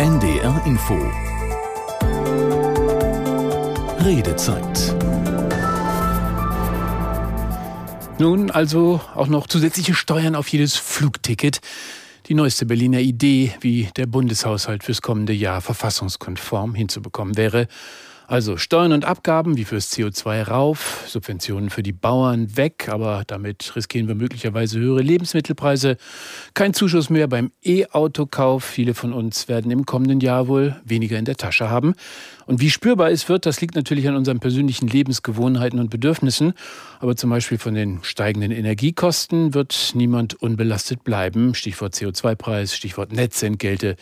NDR Info Redezeit Nun also auch noch zusätzliche Steuern auf jedes Flugticket. Die neueste Berliner Idee, wie der Bundeshaushalt fürs kommende Jahr verfassungskonform hinzubekommen wäre. Also Steuern und Abgaben wie fürs CO2 rauf, Subventionen für die Bauern weg, aber damit riskieren wir möglicherweise höhere Lebensmittelpreise. Kein Zuschuss mehr beim E-Autokauf. Viele von uns werden im kommenden Jahr wohl weniger in der Tasche haben. Und wie spürbar es wird, das liegt natürlich an unseren persönlichen Lebensgewohnheiten und Bedürfnissen. Aber zum Beispiel von den steigenden Energiekosten wird niemand unbelastet bleiben. Stichwort CO2-Preis, Stichwort Netzentgelte,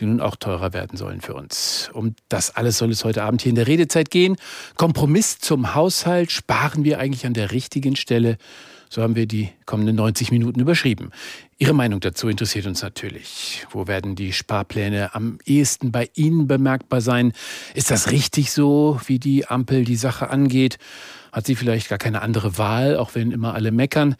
die nun auch teurer werden sollen für uns. Um das alles soll es heute Abend hier in der Redezeit gehen. Kompromiss zum Haushalt. Sparen wir eigentlich an der richtigen Stelle? So haben wir die kommenden 90 Minuten überschrieben. Ihre Meinung dazu interessiert uns natürlich. Wo werden die Sparpläne am ehesten bei Ihnen bemerkbar sein? Ist das richtig so, wie die Ampel die Sache angeht? Hat sie vielleicht gar keine andere Wahl, auch wenn immer alle meckern?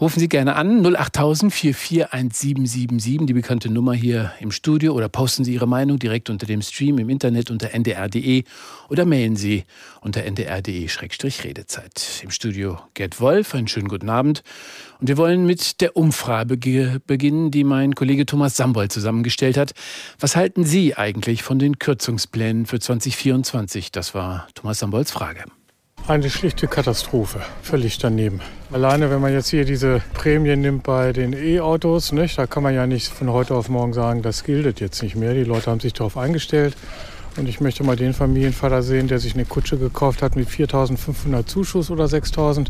Rufen Sie gerne an 08000 441777, die bekannte Nummer hier im Studio, oder posten Sie Ihre Meinung direkt unter dem Stream im Internet unter ndr.de oder mailen Sie unter ndr.de-redezeit. Im Studio Gerd Wolf, einen schönen guten Abend. Und wir wollen mit der Umfrage beginnen, die mein Kollege Thomas Sambold zusammengestellt hat. Was halten Sie eigentlich von den Kürzungsplänen für 2024? Das war Thomas Sambolds Frage. Eine schlichte Katastrophe, völlig daneben. Alleine, wenn man jetzt hier diese Prämie nimmt bei den E-Autos, da kann man ja nicht von heute auf morgen sagen, das gilt jetzt nicht mehr. Die Leute haben sich darauf eingestellt. Und ich möchte mal den Familienvater sehen, der sich eine Kutsche gekauft hat mit 4.500 Zuschuss oder 6.000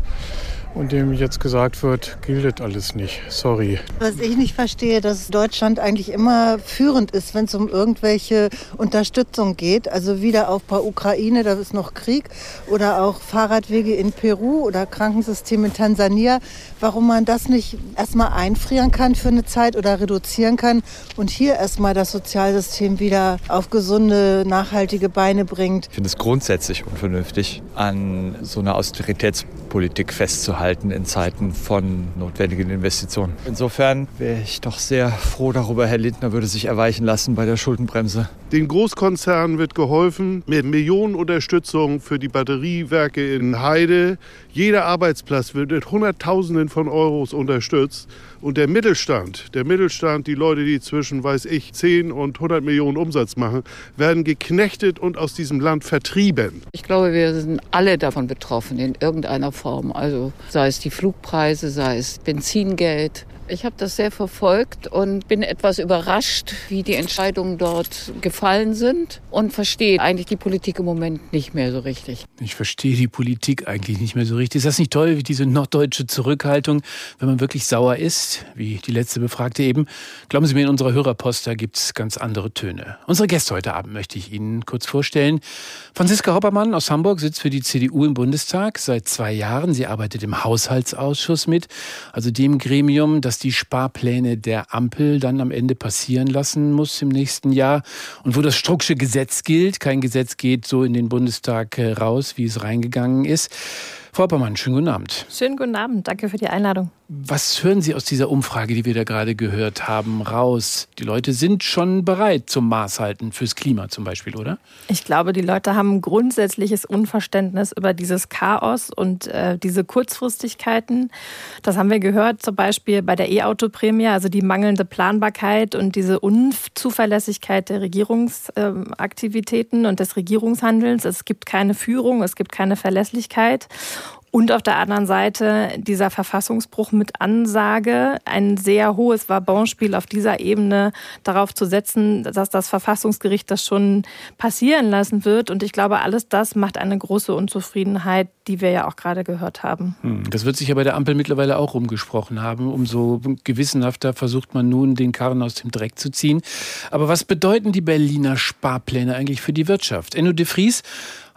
und dem jetzt gesagt wird, gilt alles nicht. Sorry. Was ich nicht verstehe, dass Deutschland eigentlich immer führend ist, wenn es um irgendwelche Unterstützung geht. Also wieder auf bei Ukraine, da ist noch Krieg oder auch Fahrradwege in Peru oder Krankensystem in Tansania. Warum man das nicht erstmal einfrieren kann für eine Zeit oder reduzieren kann und hier erstmal das Sozialsystem wieder auf gesunde, nachhaltige Beine bringt. Ich finde es grundsätzlich unvernünftig, an so einer Austeritätspolitik festzuhalten halten in Zeiten von notwendigen Investitionen. Insofern wäre ich doch sehr froh darüber, Herr Lindner würde sich erweichen lassen bei der Schuldenbremse. Den Großkonzernen wird geholfen mit Millionenunterstützung für die Batteriewerke in Heide. Jeder Arbeitsplatz wird mit Hunderttausenden von Euros unterstützt. Und der Mittelstand, der Mittelstand, die Leute, die zwischen, weiß ich, 10 und 100 Millionen Umsatz machen, werden geknechtet und aus diesem Land vertrieben. Ich glaube, wir sind alle davon betroffen in irgendeiner Form. Also sei es die Flugpreise, sei es Benzingeld, ich habe das sehr verfolgt und bin etwas überrascht, wie die Entscheidungen dort gefallen sind und verstehe eigentlich die Politik im Moment nicht mehr so richtig. Ich verstehe die Politik eigentlich nicht mehr so richtig. Ist das nicht toll, wie diese norddeutsche Zurückhaltung, wenn man wirklich sauer ist, wie die letzte Befragte eben? Glauben Sie mir, in unserer Hörerpost, da gibt es ganz andere Töne. Unsere Gäste heute Abend möchte ich Ihnen kurz vorstellen. Franziska Hoppermann aus Hamburg sitzt für die CDU im Bundestag seit zwei Jahren. Sie arbeitet im Haushaltsausschuss mit, also dem Gremium, das die Sparpläne der Ampel dann am Ende passieren lassen muss im nächsten Jahr und wo das Strucksche Gesetz gilt. Kein Gesetz geht so in den Bundestag äh, raus, wie es reingegangen ist. Frau Oppermann, schönen guten Abend. Schönen guten Abend, danke für die Einladung. Was hören Sie aus dieser Umfrage, die wir da gerade gehört haben, raus? Die Leute sind schon bereit zum Maßhalten fürs Klima zum Beispiel, oder? Ich glaube, die Leute haben ein grundsätzliches Unverständnis über dieses Chaos und äh, diese Kurzfristigkeiten. Das haben wir gehört zum Beispiel bei der E-Auto-Prämie, also die mangelnde Planbarkeit und diese Unzuverlässigkeit der Regierungsaktivitäten äh, und des Regierungshandelns. Es gibt keine Führung, es gibt keine Verlässlichkeit. Und auf der anderen Seite dieser Verfassungsbruch mit Ansage, ein sehr hohes Wabonspiel auf dieser Ebene darauf zu setzen, dass das Verfassungsgericht das schon passieren lassen wird. Und ich glaube, alles das macht eine große Unzufriedenheit, die wir ja auch gerade gehört haben. Hm, das wird sich ja bei der Ampel mittlerweile auch rumgesprochen haben. Umso gewissenhafter versucht man nun, den Karren aus dem Dreck zu ziehen. Aber was bedeuten die Berliner Sparpläne eigentlich für die Wirtschaft? Enno de Vries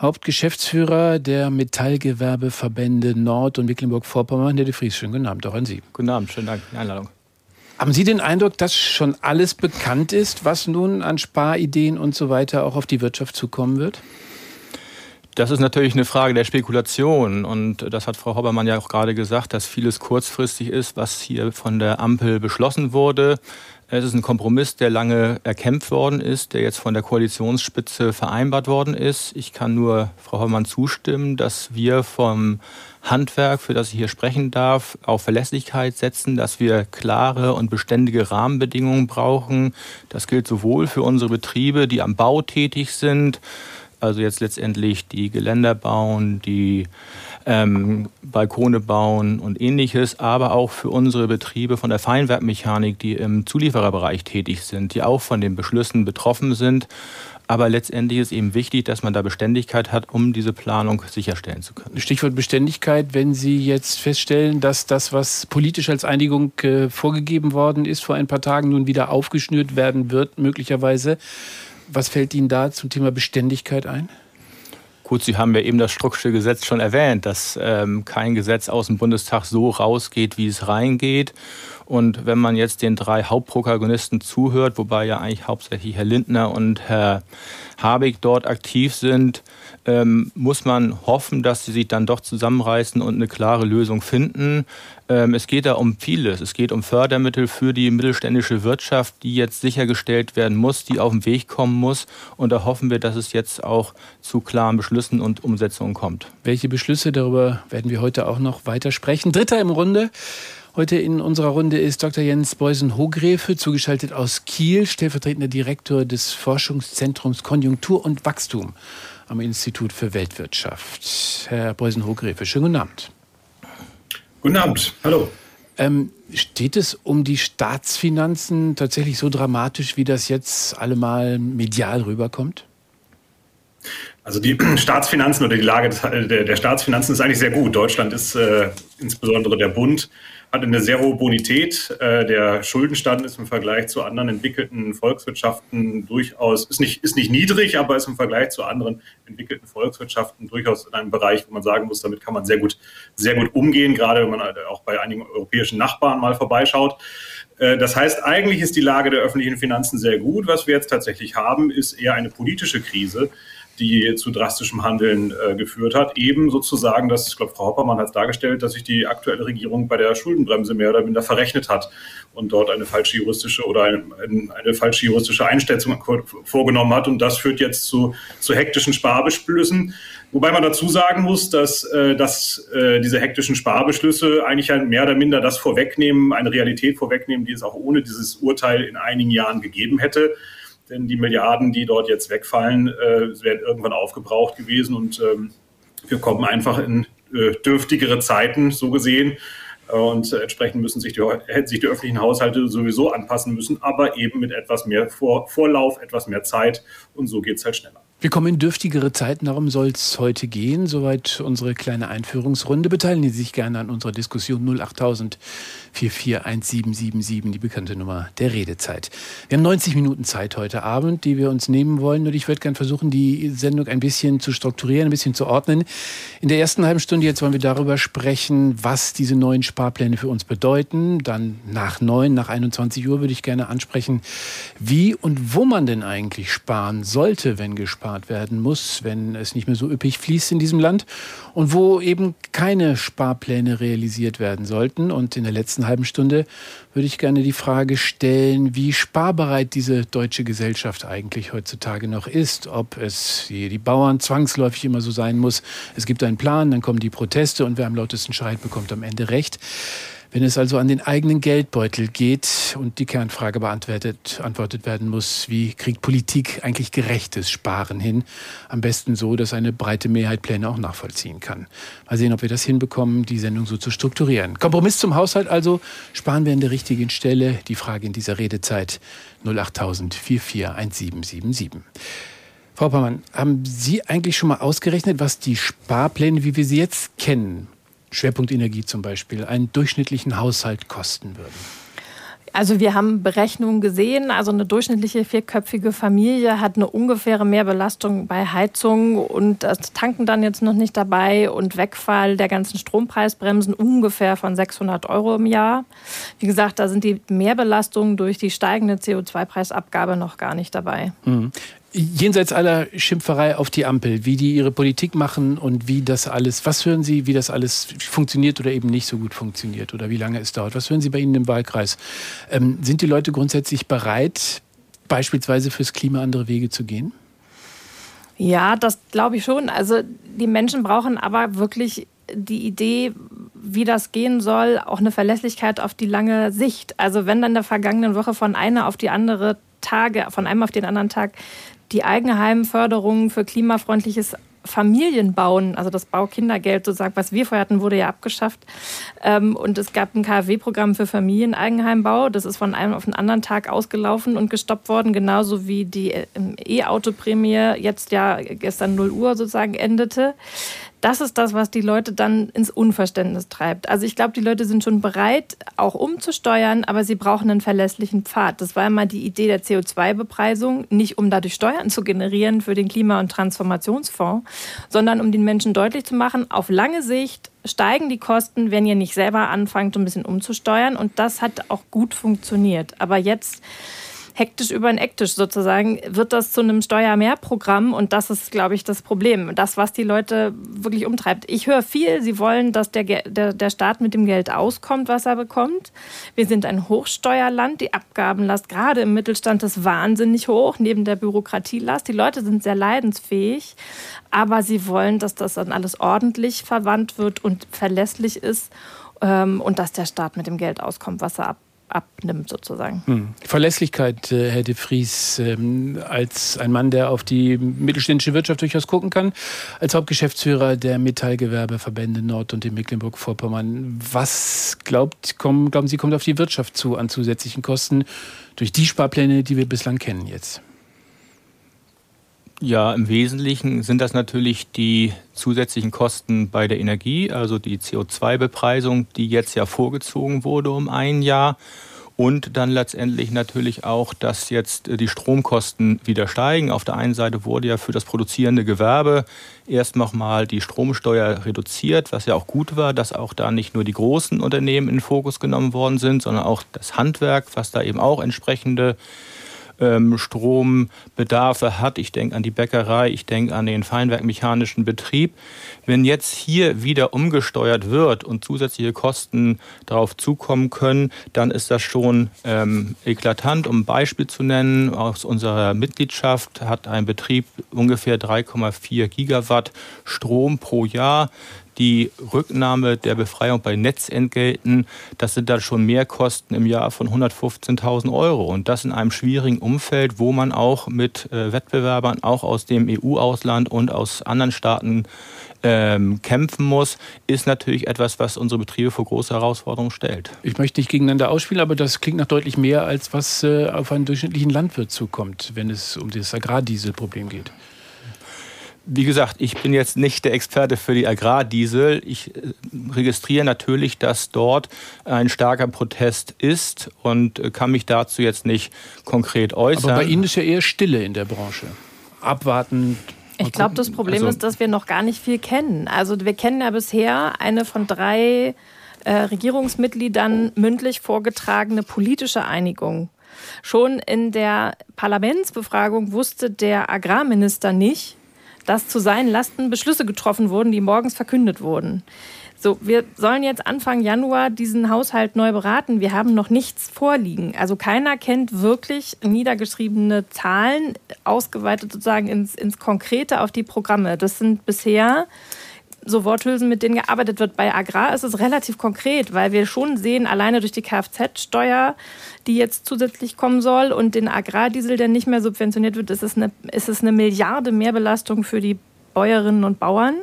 Hauptgeschäftsführer der Metallgewerbeverbände Nord- und Mecklenburg-Vorpommern. Herr de Vries, schönen guten Abend auch an Sie. Guten Abend, schönen Dank für die Einladung. Haben Sie den Eindruck, dass schon alles bekannt ist, was nun an Sparideen und so weiter auch auf die Wirtschaft zukommen wird? Das ist natürlich eine Frage der Spekulation. Und das hat Frau Hobbermann ja auch gerade gesagt, dass vieles kurzfristig ist, was hier von der Ampel beschlossen wurde. Es ist ein Kompromiss, der lange erkämpft worden ist, der jetzt von der Koalitionsspitze vereinbart worden ist. Ich kann nur Frau Hollmann zustimmen, dass wir vom Handwerk, für das ich hier sprechen darf, auf Verlässlichkeit setzen, dass wir klare und beständige Rahmenbedingungen brauchen. Das gilt sowohl für unsere Betriebe, die am Bau tätig sind, also jetzt letztendlich die Geländer bauen, die ähm, Balkone bauen und ähnliches, aber auch für unsere Betriebe von der Feinwerkmechanik, die im Zuliefererbereich tätig sind, die auch von den Beschlüssen betroffen sind. Aber letztendlich ist eben wichtig, dass man da Beständigkeit hat, um diese Planung sicherstellen zu können. Stichwort Beständigkeit, wenn Sie jetzt feststellen, dass das, was politisch als Einigung äh, vorgegeben worden ist, vor ein paar Tagen nun wieder aufgeschnürt werden wird, möglicherweise. Was fällt Ihnen da zum Thema Beständigkeit ein? Gut, Sie haben ja eben das Strucksche Gesetz schon erwähnt, dass ähm, kein Gesetz aus dem Bundestag so rausgeht, wie es reingeht. Und wenn man jetzt den drei Hauptprotagonisten zuhört, wobei ja eigentlich hauptsächlich Herr Lindner und Herr Habeck dort aktiv sind, ähm, muss man hoffen, dass sie sich dann doch zusammenreißen und eine klare Lösung finden. Ähm, es geht da um vieles. Es geht um Fördermittel für die mittelständische Wirtschaft, die jetzt sichergestellt werden muss, die auf den Weg kommen muss. Und da hoffen wir, dass es jetzt auch zu klaren Beschlüssen und Umsetzungen kommt. Welche Beschlüsse? Darüber werden wir heute auch noch weiter sprechen. Dritter im Runde. Heute in unserer Runde ist Dr. Jens Beusen-Hogrefe, zugeschaltet aus Kiel, stellvertretender Direktor des Forschungszentrums Konjunktur und Wachstum am Institut für Weltwirtschaft. Herr Beusen-Hogrefe, schönen guten Abend. Guten Abend, hallo. Ähm, steht es um die Staatsfinanzen tatsächlich so dramatisch, wie das jetzt allemal medial rüberkommt? Also die Staatsfinanzen oder die Lage der, der Staatsfinanzen ist eigentlich sehr gut. Deutschland ist äh, insbesondere der Bund hat eine sehr hohe Bonität. Äh, der Schuldenstand ist im Vergleich zu anderen entwickelten Volkswirtschaften durchaus, ist nicht, ist nicht niedrig, aber ist im Vergleich zu anderen entwickelten Volkswirtschaften durchaus in einem Bereich, wo man sagen muss, damit kann man sehr gut, sehr gut umgehen, gerade wenn man halt auch bei einigen europäischen Nachbarn mal vorbeischaut. Äh, das heißt, eigentlich ist die Lage der öffentlichen Finanzen sehr gut. Was wir jetzt tatsächlich haben, ist eher eine politische Krise die zu drastischem Handeln äh, geführt hat. Eben sozusagen, dass, ich glaube, Frau Hoppermann hat es dargestellt, dass sich die aktuelle Regierung bei der Schuldenbremse mehr oder minder verrechnet hat und dort eine falsche juristische oder eine, eine falsche juristische Einschätzung vorgenommen hat. Und das führt jetzt zu, zu hektischen Sparbeschlüssen. Wobei man dazu sagen muss, dass, äh, dass äh, diese hektischen Sparbeschlüsse eigentlich halt mehr oder minder das vorwegnehmen, eine Realität vorwegnehmen, die es auch ohne dieses Urteil in einigen Jahren gegeben hätte denn die Milliarden, die dort jetzt wegfallen, äh, werden irgendwann aufgebraucht gewesen und ähm, wir kommen einfach in äh, dürftigere Zeiten, so gesehen. Äh, und entsprechend müssen sich die, hätten sich die öffentlichen Haushalte sowieso anpassen müssen, aber eben mit etwas mehr Vor Vorlauf, etwas mehr Zeit und so geht es halt schneller. Wir kommen in dürftigere Zeiten, darum soll es heute gehen. Soweit unsere kleine Einführungsrunde. Beteiligen Sie sich gerne an unserer Diskussion 08000 441777, die bekannte Nummer der Redezeit. Wir haben 90 Minuten Zeit heute Abend, die wir uns nehmen wollen. Und ich würde gerne versuchen, die Sendung ein bisschen zu strukturieren, ein bisschen zu ordnen. In der ersten halben Stunde jetzt wollen wir darüber sprechen, was diese neuen Sparpläne für uns bedeuten. Dann nach neun, nach 21 Uhr würde ich gerne ansprechen, wie und wo man denn eigentlich sparen sollte, wenn gespart gespart werden muss, wenn es nicht mehr so üppig fließt in diesem Land und wo eben keine Sparpläne realisiert werden sollten. Und in der letzten halben Stunde würde ich gerne die Frage stellen, wie sparbereit diese deutsche Gesellschaft eigentlich heutzutage noch ist. Ob es die Bauern zwangsläufig immer so sein muss. Es gibt einen Plan, dann kommen die Proteste und wer am lautesten schreit, bekommt am Ende recht. Wenn es also an den eigenen Geldbeutel geht und die Kernfrage beantwortet antwortet werden muss, wie kriegt Politik eigentlich gerechtes Sparen hin? Am besten so, dass eine breite Mehrheit Pläne auch nachvollziehen kann. Mal sehen, ob wir das hinbekommen, die Sendung so zu strukturieren. Kompromiss zum Haushalt also, sparen wir an der richtigen Stelle. Die Frage in dieser Redezeit 08000 441777. Frau Paumann, haben Sie eigentlich schon mal ausgerechnet, was die Sparpläne, wie wir sie jetzt kennen, Schwerpunkt Energie zum Beispiel, einen durchschnittlichen Haushalt kosten würden? Also wir haben Berechnungen gesehen, also eine durchschnittliche vierköpfige Familie hat eine ungefähre Mehrbelastung bei Heizung und das Tanken dann jetzt noch nicht dabei und Wegfall der ganzen Strompreisbremsen ungefähr von 600 Euro im Jahr. Wie gesagt, da sind die Mehrbelastungen durch die steigende CO2-Preisabgabe noch gar nicht dabei. Mhm. Jenseits aller Schimpferei auf die Ampel, wie die ihre Politik machen und wie das alles, was hören Sie, wie das alles funktioniert oder eben nicht so gut funktioniert oder wie lange es dauert? Was hören Sie bei Ihnen im Wahlkreis? Ähm, sind die Leute grundsätzlich bereit, beispielsweise fürs Klima andere Wege zu gehen? Ja, das glaube ich schon. Also die Menschen brauchen aber wirklich die Idee, wie das gehen soll, auch eine Verlässlichkeit auf die lange Sicht. Also wenn dann der vergangenen Woche von einer auf die andere Tage, von einem auf den anderen Tag die Eigenheimförderung für klimafreundliches Familienbauen, also das Baukindergeld sozusagen, was wir vorher hatten, wurde ja abgeschafft. Ähm, und es gab ein KfW-Programm für Familieneigenheimbau. Das ist von einem auf den anderen Tag ausgelaufen und gestoppt worden, genauso wie die ähm, E-Auto-Prämie jetzt ja gestern 0 Uhr sozusagen endete das ist das, was die Leute dann ins Unverständnis treibt. Also ich glaube, die Leute sind schon bereit, auch umzusteuern, aber sie brauchen einen verlässlichen Pfad. Das war immer die Idee der CO2-Bepreisung, nicht um dadurch Steuern zu generieren für den Klima- und Transformationsfonds, sondern um den Menschen deutlich zu machen, auf lange Sicht steigen die Kosten, wenn ihr nicht selber anfangt, ein bisschen umzusteuern. Und das hat auch gut funktioniert. Aber jetzt hektisch über ein Ektisch sozusagen, wird das zu einem Steuermehrprogramm und das ist, glaube ich, das Problem. Das, was die Leute wirklich umtreibt. Ich höre viel, sie wollen, dass der, der, der Staat mit dem Geld auskommt, was er bekommt. Wir sind ein Hochsteuerland, die Abgabenlast gerade im Mittelstand ist wahnsinnig hoch, neben der Bürokratielast. Die Leute sind sehr leidensfähig, aber sie wollen, dass das dann alles ordentlich verwandt wird und verlässlich ist ähm, und dass der Staat mit dem Geld auskommt, was er ab abnimmt sozusagen. Hm. Verlässlichkeit, äh, Herr de Vries, ähm, als ein Mann, der auf die mittelständische Wirtschaft durchaus gucken kann, als Hauptgeschäftsführer der Metallgewerbeverbände Nord- und in Mecklenburg-Vorpommern. Was glaubt, kommen, glauben Sie, kommt auf die Wirtschaft zu an zusätzlichen Kosten durch die Sparpläne, die wir bislang kennen jetzt? Ja, im Wesentlichen sind das natürlich die zusätzlichen Kosten bei der Energie, also die CO2-Bepreisung, die jetzt ja vorgezogen wurde um ein Jahr. Und dann letztendlich natürlich auch, dass jetzt die Stromkosten wieder steigen. Auf der einen Seite wurde ja für das produzierende Gewerbe erst nochmal die Stromsteuer reduziert, was ja auch gut war, dass auch da nicht nur die großen Unternehmen in den Fokus genommen worden sind, sondern auch das Handwerk, was da eben auch entsprechende ähm, Strombedarfe hat. Ich denke an die Bäckerei, ich denke an den feinwerkmechanischen Betrieb. Wenn jetzt hier wieder umgesteuert wird und zusätzliche Kosten darauf zukommen können, dann ist das schon ähm, eklatant. Um ein Beispiel zu nennen, aus unserer Mitgliedschaft hat ein Betrieb ungefähr 3,4 Gigawatt Strom pro Jahr die Rücknahme der Befreiung bei Netzentgelten, das sind dann schon Mehrkosten im Jahr von 115.000 Euro. Und das in einem schwierigen Umfeld, wo man auch mit äh, Wettbewerbern, auch aus dem EU-Ausland und aus anderen Staaten ähm, kämpfen muss, ist natürlich etwas, was unsere Betriebe vor große Herausforderungen stellt. Ich möchte nicht gegeneinander ausspielen, aber das klingt nach deutlich mehr, als was äh, auf einen durchschnittlichen Landwirt zukommt, wenn es um das Agrardieselproblem geht. Wie gesagt, ich bin jetzt nicht der Experte für die Agrardiesel. Ich äh, registriere natürlich, dass dort ein starker Protest ist und äh, kann mich dazu jetzt nicht konkret äußern. Aber bei Ihnen ist ja eher Stille in der Branche. Abwarten. Ich glaube, das Problem also, ist, dass wir noch gar nicht viel kennen. Also wir kennen ja bisher eine von drei äh, Regierungsmitgliedern mündlich vorgetragene politische Einigung. Schon in der Parlamentsbefragung wusste der Agrarminister nicht, dass zu seinen Lasten Beschlüsse getroffen wurden, die morgens verkündet wurden. So, wir sollen jetzt Anfang Januar diesen Haushalt neu beraten. Wir haben noch nichts vorliegen. Also keiner kennt wirklich niedergeschriebene Zahlen, ausgeweitet sozusagen ins, ins Konkrete auf die Programme. Das sind bisher so Worthülsen, mit denen gearbeitet wird. Bei Agrar ist es relativ konkret, weil wir schon sehen, alleine durch die Kfz-Steuer, die jetzt zusätzlich kommen soll und den Agrardiesel, der nicht mehr subventioniert wird, ist es eine, ist es eine Milliarde Mehrbelastung für die Bäuerinnen und Bauern.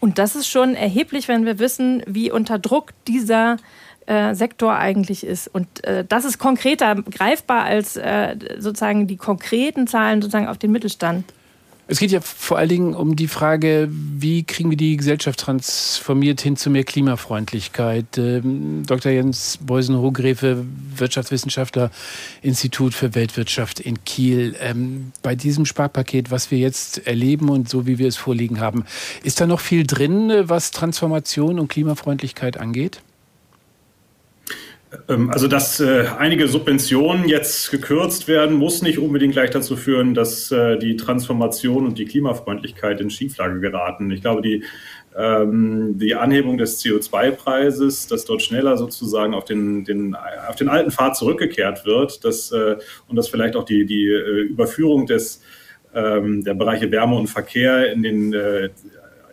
Und das ist schon erheblich, wenn wir wissen, wie unter Druck dieser äh, Sektor eigentlich ist. Und äh, das ist konkreter greifbar als äh, sozusagen die konkreten Zahlen sozusagen auf den Mittelstand. Es geht ja vor allen Dingen um die Frage, wie kriegen wir die Gesellschaft transformiert hin zu mehr Klimafreundlichkeit. Ähm, Dr. Jens Beusen-Hogrefe, Wirtschaftswissenschaftler, Institut für Weltwirtschaft in Kiel. Ähm, bei diesem Sparpaket, was wir jetzt erleben und so wie wir es vorliegen haben, ist da noch viel drin, was Transformation und Klimafreundlichkeit angeht? Ähm, also, dass äh, einige Subventionen jetzt gekürzt werden, muss nicht unbedingt gleich dazu führen, dass äh, die Transformation und die Klimafreundlichkeit in Schieflage geraten. Ich glaube, die, ähm, die Anhebung des CO2-Preises, dass dort schneller sozusagen auf den, den, auf den alten Pfad zurückgekehrt wird dass, äh, und dass vielleicht auch die, die Überführung des, ähm, der Bereiche Wärme und Verkehr in den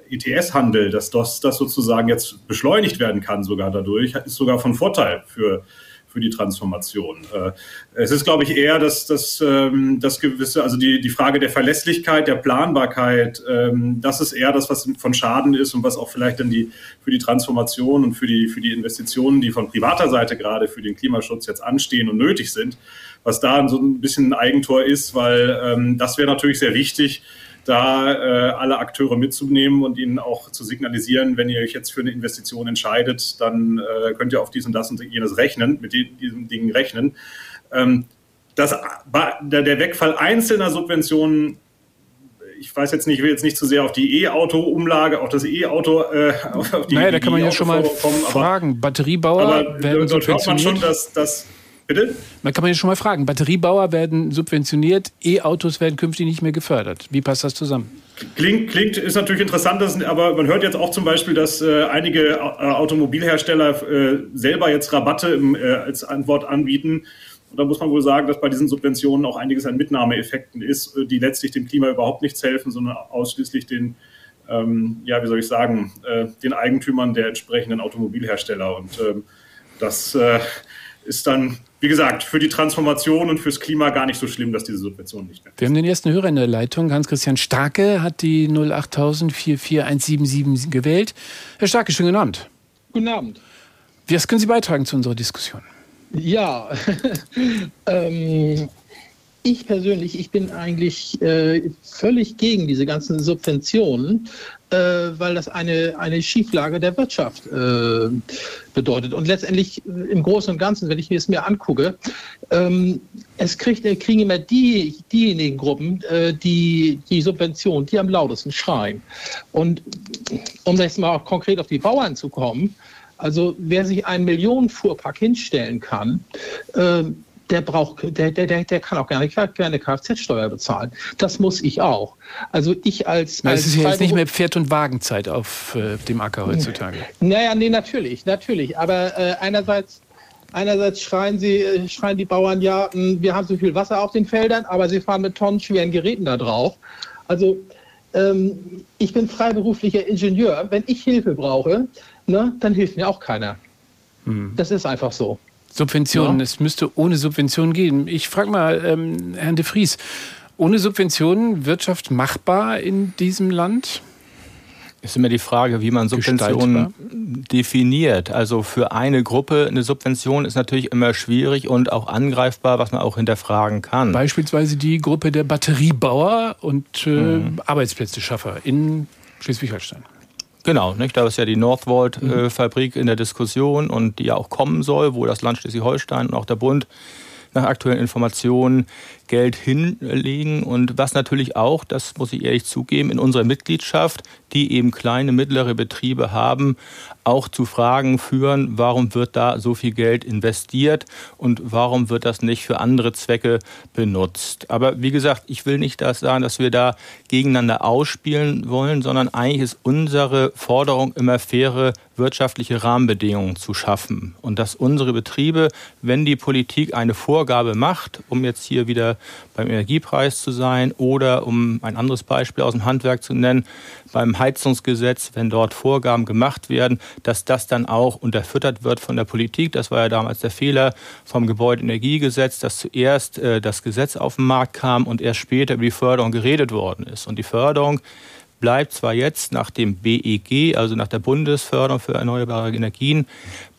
ETS-Handel, dass das, das sozusagen jetzt beschleunigt werden kann, sogar dadurch, ist sogar von Vorteil für, für die Transformation. Äh, es ist, glaube ich, eher das, das, ähm, das gewisse, also die, die Frage der Verlässlichkeit, der Planbarkeit, ähm, das ist eher das, was von Schaden ist und was auch vielleicht dann die, für die Transformation und für die, für die Investitionen, die von privater Seite gerade für den Klimaschutz jetzt anstehen und nötig sind, was da so ein bisschen ein Eigentor ist, weil ähm, das wäre natürlich sehr wichtig, da äh, alle Akteure mitzunehmen und ihnen auch zu signalisieren, wenn ihr euch jetzt für eine Investition entscheidet, dann äh, könnt ihr auf dies und das und jenes rechnen, mit die, diesen Dingen rechnen. Ähm, das, der, Wegfall einzelner Subventionen ich weiß jetzt nicht, ich will jetzt nicht zu sehr auf die E-Auto-Umlage, auf das E-Auto, äh, auf die Naja, da kann man ja schon mal kommen, fragen. Batteriebauer aber werden dort hört man schon, dass, dass Bitte? Man kann man ja schon mal fragen. Batteriebauer werden subventioniert, E-Autos werden künftig nicht mehr gefördert. Wie passt das zusammen? Klingt, klingt ist natürlich interessant, dass, aber man hört jetzt auch zum Beispiel, dass äh, einige äh, Automobilhersteller äh, selber jetzt Rabatte im, äh, als Antwort anbieten. Und da muss man wohl sagen, dass bei diesen Subventionen auch einiges an Mitnahmeeffekten ist, äh, die letztlich dem Klima überhaupt nichts helfen, sondern ausschließlich den, ähm, ja, wie soll ich sagen, äh, den Eigentümern der entsprechenden Automobilhersteller. Und ähm, das ist dann wie gesagt, für die Transformation und fürs Klima gar nicht so schlimm, dass diese Subvention nicht mehr. Wir haben den ersten Hörer in der Leitung. Hans-Christian Starke hat die 08000 44177 gewählt. Herr Starke, schönen guten Abend. Guten Abend. Was können Sie beitragen zu unserer Diskussion? Ja, ähm, ich persönlich, ich bin eigentlich äh, völlig gegen diese ganzen Subventionen, äh, weil das eine, eine Schieflage der Wirtschaft äh, bedeutet. Und letztendlich äh, im Großen und Ganzen, wenn ich mir es mir angucke, ähm, es kriegt, äh, kriegen immer die, diejenigen Gruppen, äh, die die Subvention, die am lautesten schreien. Und um jetzt mal konkret auf die Bauern zu kommen, also wer sich einen Millionenfuhrpark hinstellen kann, der braucht, der, der, der kann auch gerne, gerne Kfz-Steuer bezahlen. Das muss ich auch. Also ich als. Na, als es ist ja jetzt nicht mehr Pferd- und Wagenzeit auf äh, dem Acker heutzutage. Naja, nee, natürlich, natürlich. Aber äh, einerseits. Einerseits schreien, sie, äh, schreien die Bauern ja, hm, wir haben so viel Wasser auf den Feldern, aber sie fahren mit tonnenschweren Geräten da drauf. Also ähm, ich bin freiberuflicher Ingenieur. Wenn ich Hilfe brauche, ne, dann hilft mir auch keiner. Hm. Das ist einfach so. Subventionen. Ja. Es müsste ohne Subventionen gehen. Ich frage mal ähm, Herrn de Vries, ohne Subventionen Wirtschaft machbar in diesem Land? Ist immer die Frage, wie man Subventionen definiert. Also für eine Gruppe eine Subvention ist natürlich immer schwierig und auch angreifbar, was man auch hinterfragen kann. Beispielsweise die Gruppe der Batteriebauer und äh, mhm. Arbeitsplätzeschaffer in Schleswig-Holstein. Genau, nicht? da ist ja die Northvolt-Fabrik mhm. in der Diskussion und die ja auch kommen soll, wo das Land Schleswig-Holstein und auch der Bund nach aktuellen Informationen Geld hinlegen. Und was natürlich auch, das muss ich ehrlich zugeben, in unserer Mitgliedschaft, die eben kleine, mittlere Betriebe haben, auch zu Fragen führen, warum wird da so viel Geld investiert und warum wird das nicht für andere Zwecke benutzt. Aber wie gesagt, ich will nicht das sagen, dass wir da gegeneinander ausspielen wollen, sondern eigentlich ist unsere Forderung immer faire wirtschaftliche Rahmenbedingungen zu schaffen. Und dass unsere Betriebe, wenn die Politik eine Vorgabe macht, um jetzt hier wieder beim Energiepreis zu sein oder um ein anderes Beispiel aus dem Handwerk zu nennen, beim Heizungsgesetz, wenn dort Vorgaben gemacht werden, dass das dann auch unterfüttert wird von der Politik. Das war ja damals der Fehler vom Gebäudeenergiegesetz, dass zuerst äh, das Gesetz auf den Markt kam und erst später über die Förderung geredet worden ist. Und die Förderung bleibt zwar jetzt nach dem BEG, also nach der Bundesförderung für erneuerbare Energien,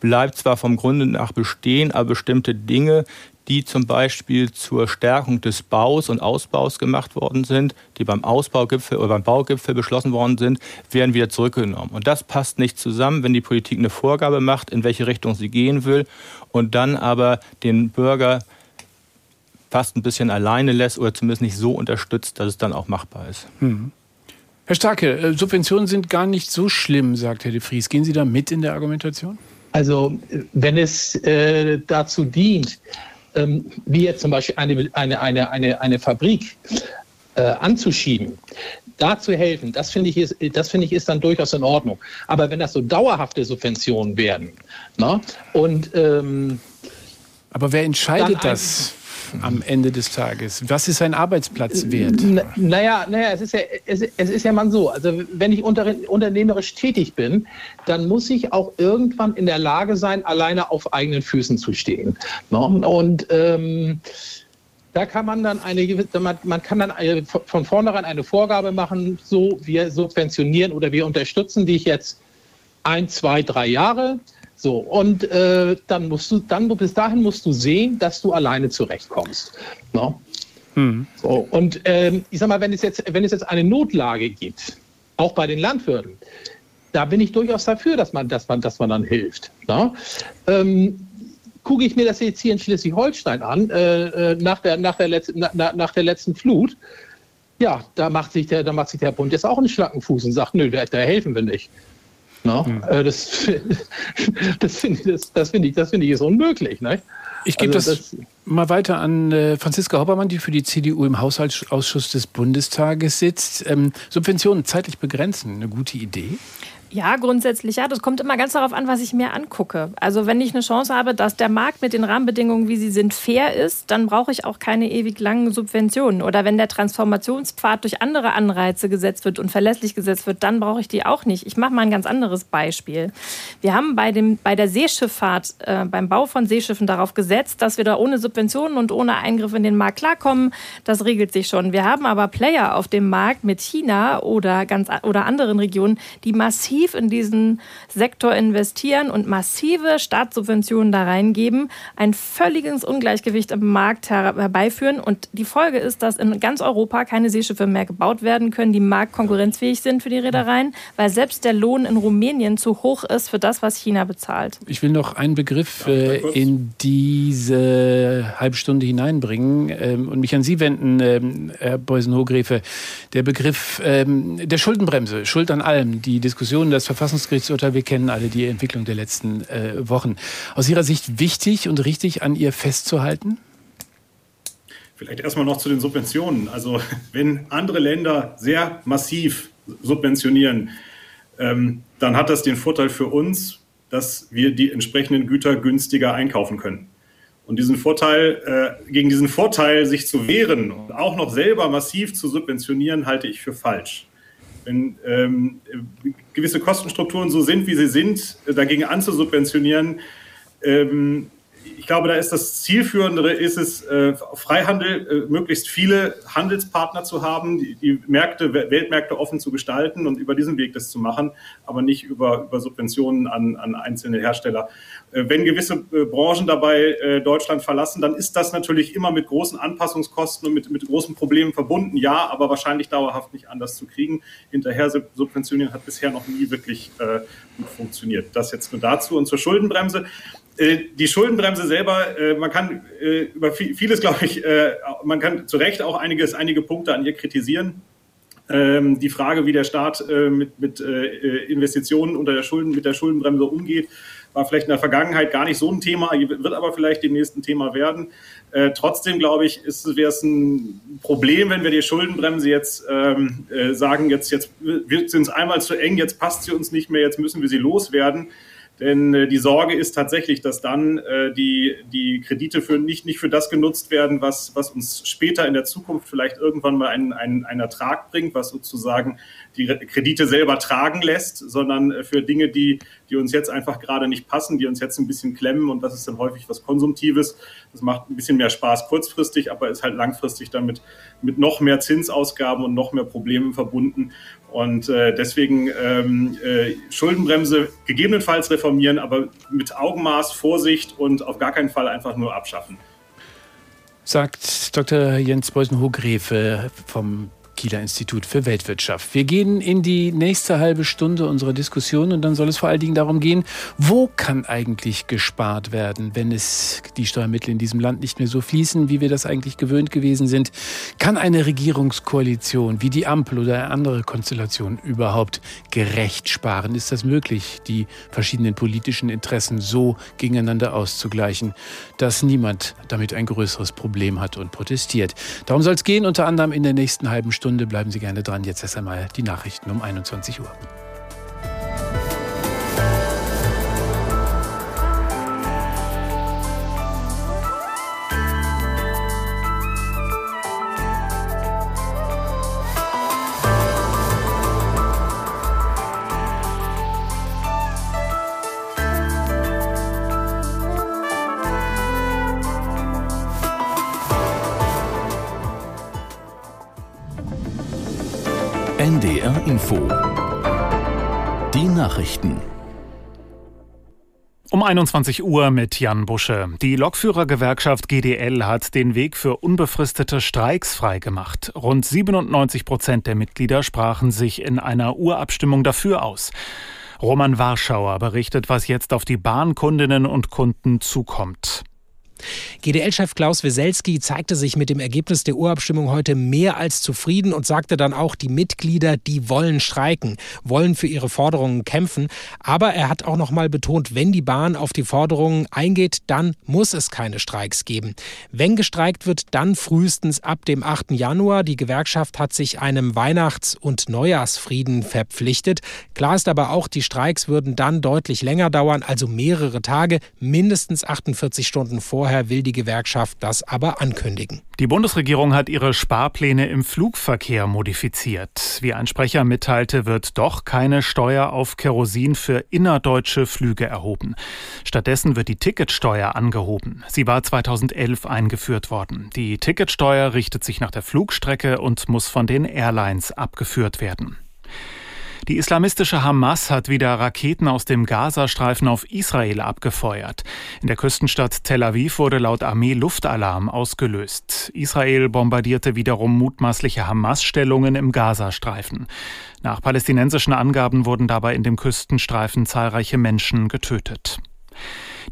bleibt zwar vom Grunde nach bestehen, aber bestimmte Dinge, die zum Beispiel zur Stärkung des Baus und Ausbaus gemacht worden sind, die beim Ausbaugipfel oder beim Baugipfel beschlossen worden sind, werden wieder zurückgenommen. Und das passt nicht zusammen, wenn die Politik eine Vorgabe macht, in welche Richtung sie gehen will und dann aber den Bürger fast ein bisschen alleine lässt oder zumindest nicht so unterstützt, dass es dann auch machbar ist. Mhm. Herr Starke, äh, Subventionen sind gar nicht so schlimm, sagt Herr de Vries. Gehen Sie da mit in der Argumentation? Also wenn es äh, dazu dient, ähm, wie jetzt zum Beispiel eine, eine, eine, eine, eine Fabrik äh, anzuschieben, da zu helfen, das finde ich, ist, das ich ist dann durchaus in Ordnung. Aber wenn das so dauerhafte Subventionen werden ne, und ähm, aber wer entscheidet das? Am Ende des Tages? Was ist ein Arbeitsplatz wert? naja, naja es, ist ja, es, es ist ja mal so. Also, wenn ich unter, unternehmerisch tätig bin, dann muss ich auch irgendwann in der Lage sein, alleine auf eigenen Füßen zu stehen. Ne? Und ähm, da kann man dann eine man, man kann dann eine, von vornherein eine Vorgabe machen, so wir subventionieren oder wir unterstützen dich jetzt ein, zwei, drei Jahre so, und äh, dann musst du, dann bis dahin musst du sehen, dass du alleine zurechtkommst. No? Ne? Hm. So, und ähm, ich sag mal, wenn es, jetzt, wenn es jetzt eine Notlage gibt, auch bei den Landwirten, da bin ich durchaus dafür, dass man, dass man, dass man dann hilft. No? Ne? Ähm, Gucke ich mir das jetzt hier in Schleswig-Holstein an, äh, äh nach, der, nach, der Letz-, na, nach der letzten Flut, ja, da macht, sich der, da macht sich der Bund jetzt auch einen Schlackenfuß und sagt, nö, da, da helfen wir nicht. No? Mhm. Das, das finde das, das find ich, das find ich ist unmöglich. Ne? Ich gebe also das, das, mal weiter an äh, Franziska Hoppermann, die für die CDU im Haushaltsausschuss des Bundestages sitzt. Ähm, Subventionen zeitlich begrenzen, eine gute Idee? Ja, grundsätzlich ja. Das kommt immer ganz darauf an, was ich mir angucke. Also wenn ich eine Chance habe, dass der Markt mit den Rahmenbedingungen, wie sie sind, fair ist, dann brauche ich auch keine ewig langen Subventionen. Oder wenn der Transformationspfad durch andere Anreize gesetzt wird und verlässlich gesetzt wird, dann brauche ich die auch nicht. Ich mache mal ein ganz anderes Beispiel. Wir haben bei, dem, bei der Seeschifffahrt, äh, beim Bau von Seeschiffen darauf gesetzt, dass wir da ohne Subventionen und ohne Eingriff in den Markt klarkommen. Das regelt sich schon. Wir haben aber Player auf dem Markt mit China oder, ganz, oder anderen Regionen, die massiv massiv in diesen Sektor investieren und massive Staatssubventionen da reingeben, ein völliges Ungleichgewicht im Markt herbeiführen. Und die Folge ist, dass in ganz Europa keine Seeschiffe mehr gebaut werden können, die marktkonkurrenzfähig sind für die Reedereien, weil selbst der Lohn in Rumänien zu hoch ist für das, was China bezahlt. Ich will noch einen Begriff äh, in diese halbe Stunde hineinbringen ähm, und mich an Sie wenden, ähm, Herr Beusen-Hogrefe. Der Begriff ähm, der Schuldenbremse, Schuld an allem, die Diskussion das Verfassungsgerichtsurteil, wir kennen alle die Entwicklung der letzten äh, Wochen. Aus Ihrer Sicht wichtig und richtig an ihr festzuhalten? Vielleicht erstmal noch zu den Subventionen. Also wenn andere Länder sehr massiv subventionieren, ähm, dann hat das den Vorteil für uns, dass wir die entsprechenden Güter günstiger einkaufen können. Und diesen Vorteil, äh, gegen diesen Vorteil sich zu wehren und auch noch selber massiv zu subventionieren, halte ich für falsch. Wenn ähm, gewisse Kostenstrukturen so sind, wie sie sind, äh, dagegen anzusubventionieren, ähm, ich glaube, da ist das Zielführendere, ist es, äh, Freihandel, äh, möglichst viele Handelspartner zu haben, die, die, Märkte, Weltmärkte offen zu gestalten und über diesen Weg das zu machen, aber nicht über, über Subventionen an, an einzelne Hersteller. Äh, wenn gewisse äh, Branchen dabei äh, Deutschland verlassen, dann ist das natürlich immer mit großen Anpassungskosten und mit, mit großen Problemen verbunden. Ja, aber wahrscheinlich dauerhaft nicht anders zu kriegen. Hinterher subventionieren hat bisher noch nie wirklich gut funktioniert. Das jetzt nur dazu und zur Schuldenbremse. Die Schuldenbremse selber, man kann über vieles, glaube ich, man kann zu Recht auch einiges, einige Punkte an ihr kritisieren. Ähm, die Frage, wie der Staat mit, mit Investitionen unter der Schulden, mit der Schuldenbremse umgeht, war vielleicht in der Vergangenheit gar nicht so ein Thema, wird aber vielleicht demnächst ein Thema werden. trotzdem, glaube ich, wäre es ein Problem, wenn wir die Schuldenbremse jetzt ähm, sagen, jetzt, jetzt wird sie uns einmal zu eng, jetzt passt sie uns nicht mehr, jetzt müssen wir sie loswerden denn äh, die Sorge ist tatsächlich, dass dann äh, die, die Kredite für nicht, nicht für das genutzt werden, was, was uns später in der Zukunft vielleicht irgendwann mal einen, einen, einen Ertrag bringt, was sozusagen die Kredite selber tragen lässt, sondern äh, für Dinge, die, die uns jetzt einfach gerade nicht passen, die uns jetzt ein bisschen klemmen und das ist dann häufig was Konsumtives. Das macht ein bisschen mehr Spaß kurzfristig, aber ist halt langfristig damit mit noch mehr Zinsausgaben und noch mehr Problemen verbunden. Und äh, deswegen ähm, äh, Schuldenbremse gegebenenfalls reformieren, aber mit Augenmaß, Vorsicht und auf gar keinen Fall einfach nur abschaffen. Sagt Dr. Jens Beusen-Hogrefe vom Kieler Institut für Weltwirtschaft. Wir gehen in die nächste halbe Stunde unserer Diskussion und dann soll es vor allen Dingen darum gehen, wo kann eigentlich gespart werden, wenn es die Steuermittel in diesem Land nicht mehr so fließen, wie wir das eigentlich gewöhnt gewesen sind. Kann eine Regierungskoalition wie die Ampel oder andere Konstellation überhaupt gerecht sparen? Ist das möglich, die verschiedenen politischen Interessen so gegeneinander auszugleichen, dass niemand damit ein größeres Problem hat und protestiert? Darum soll es gehen, unter anderem in der nächsten halben Stunde. Bleiben Sie gerne dran. Jetzt erst einmal die Nachrichten um 21 Uhr. Info. Die Nachrichten. Um 21 Uhr mit Jan Busche. Die Lokführergewerkschaft GDL hat den Weg für unbefristete Streiks freigemacht. Rund 97 Prozent der Mitglieder sprachen sich in einer Urabstimmung dafür aus. Roman Warschauer berichtet, was jetzt auf die Bahnkundinnen und Kunden zukommt. GDL-Chef Klaus Weselski zeigte sich mit dem Ergebnis der Urabstimmung heute mehr als zufrieden und sagte dann auch, die Mitglieder, die wollen streiken, wollen für ihre Forderungen kämpfen. Aber er hat auch noch mal betont, wenn die Bahn auf die Forderungen eingeht, dann muss es keine Streiks geben. Wenn gestreikt wird, dann frühestens ab dem 8. Januar. Die Gewerkschaft hat sich einem Weihnachts- und Neujahrsfrieden verpflichtet. Klar ist aber auch, die Streiks würden dann deutlich länger dauern, also mehrere Tage, mindestens 48 Stunden vorher Vorher will die Gewerkschaft das aber ankündigen. Die Bundesregierung hat ihre Sparpläne im Flugverkehr modifiziert. Wie ein Sprecher mitteilte, wird doch keine Steuer auf Kerosin für innerdeutsche Flüge erhoben. Stattdessen wird die Ticketsteuer angehoben. Sie war 2011 eingeführt worden. Die Ticketsteuer richtet sich nach der Flugstrecke und muss von den Airlines abgeführt werden. Die islamistische Hamas hat wieder Raketen aus dem Gazastreifen auf Israel abgefeuert. In der Küstenstadt Tel Aviv wurde laut Armee Luftalarm ausgelöst. Israel bombardierte wiederum mutmaßliche Hamas-Stellungen im Gazastreifen. Nach palästinensischen Angaben wurden dabei in dem Küstenstreifen zahlreiche Menschen getötet.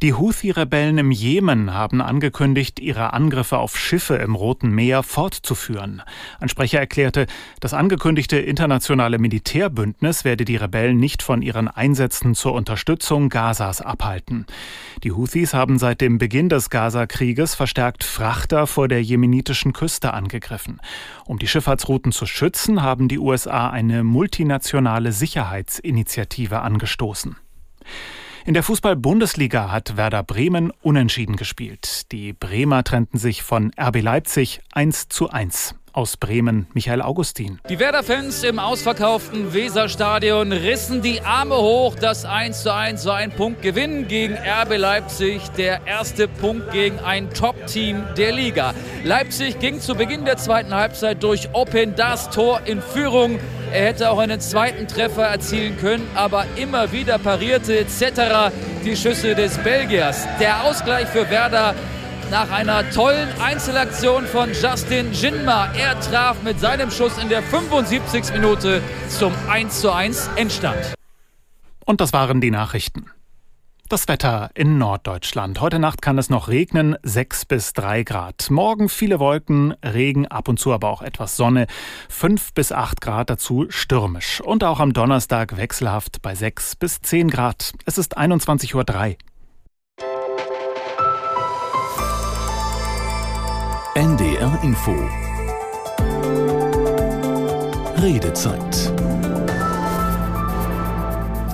Die Houthi-Rebellen im Jemen haben angekündigt, ihre Angriffe auf Schiffe im Roten Meer fortzuführen. Ein Sprecher erklärte, das angekündigte internationale Militärbündnis werde die Rebellen nicht von ihren Einsätzen zur Unterstützung Gazas abhalten. Die Houthis haben seit dem Beginn des Gaza-Krieges verstärkt Frachter vor der jemenitischen Küste angegriffen. Um die Schifffahrtsrouten zu schützen, haben die USA eine multinationale Sicherheitsinitiative angestoßen. In der Fußball-Bundesliga hat Werder Bremen unentschieden gespielt. Die Bremer trennten sich von RB Leipzig 1 zu 1. Aus Bremen Michael Augustin. Die Werder-Fans im ausverkauften Weserstadion rissen die Arme hoch. Das 1 zu 1 war ein Punktgewinn gegen RB Leipzig. Der erste Punkt gegen ein Top-Team der Liga. Leipzig ging zu Beginn der zweiten Halbzeit durch Open das Tor in Führung. Er hätte auch einen zweiten Treffer erzielen können, aber immer wieder parierte etc. die Schüsse des Belgiers. Der Ausgleich für Werder nach einer tollen Einzelaktion von Justin Jinma. Er traf mit seinem Schuss in der 75. Minute zum 1:1 Endstand. Und das waren die Nachrichten. Das Wetter in Norddeutschland. Heute Nacht kann es noch regnen, 6 bis 3 Grad. Morgen viele Wolken, Regen, ab und zu aber auch etwas Sonne, 5 bis 8 Grad dazu stürmisch. Und auch am Donnerstag wechselhaft bei 6 bis 10 Grad. Es ist 21.03 Uhr. NDR Info. Redezeit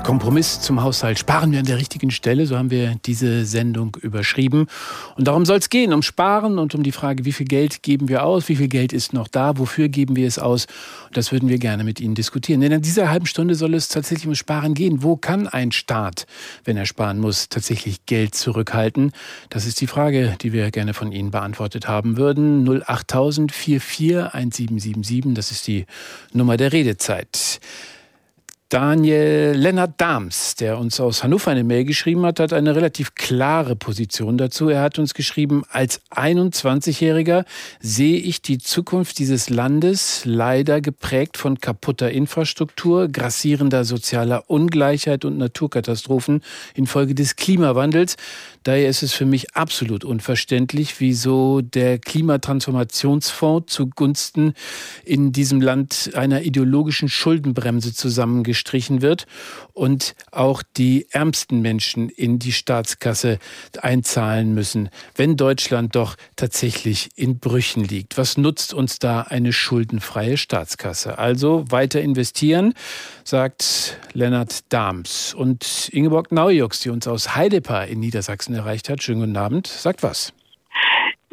Kompromiss zum Haushalt. Sparen wir an der richtigen Stelle, so haben wir diese Sendung überschrieben. Und darum soll es gehen, um Sparen und um die Frage, wie viel Geld geben wir aus, wie viel Geld ist noch da, wofür geben wir es aus. Und das würden wir gerne mit Ihnen diskutieren. Denn in dieser halben Stunde soll es tatsächlich um Sparen gehen. Wo kann ein Staat, wenn er sparen muss, tatsächlich Geld zurückhalten? Das ist die Frage, die wir gerne von Ihnen beantwortet haben würden. 08000 44 1777, das ist die Nummer der Redezeit. Daniel Lennart Dahms, der uns aus Hannover eine Mail geschrieben hat, hat eine relativ klare Position dazu. Er hat uns geschrieben, als 21-Jähriger sehe ich die Zukunft dieses Landes leider geprägt von kaputter Infrastruktur, grassierender sozialer Ungleichheit und Naturkatastrophen infolge des Klimawandels. Daher ist es für mich absolut unverständlich, wieso der Klimatransformationsfonds zugunsten in diesem Land einer ideologischen Schuldenbremse zusammengestrichen wird und auch die ärmsten Menschen in die Staatskasse einzahlen müssen, wenn Deutschland doch tatsächlich in Brüchen liegt. Was nutzt uns da eine schuldenfreie Staatskasse? Also weiter investieren, sagt Lennart Dahms. Und Ingeborg Naujux, die uns aus Heidepa in Niedersachsen erreicht hat, schönen guten Abend, sagt was.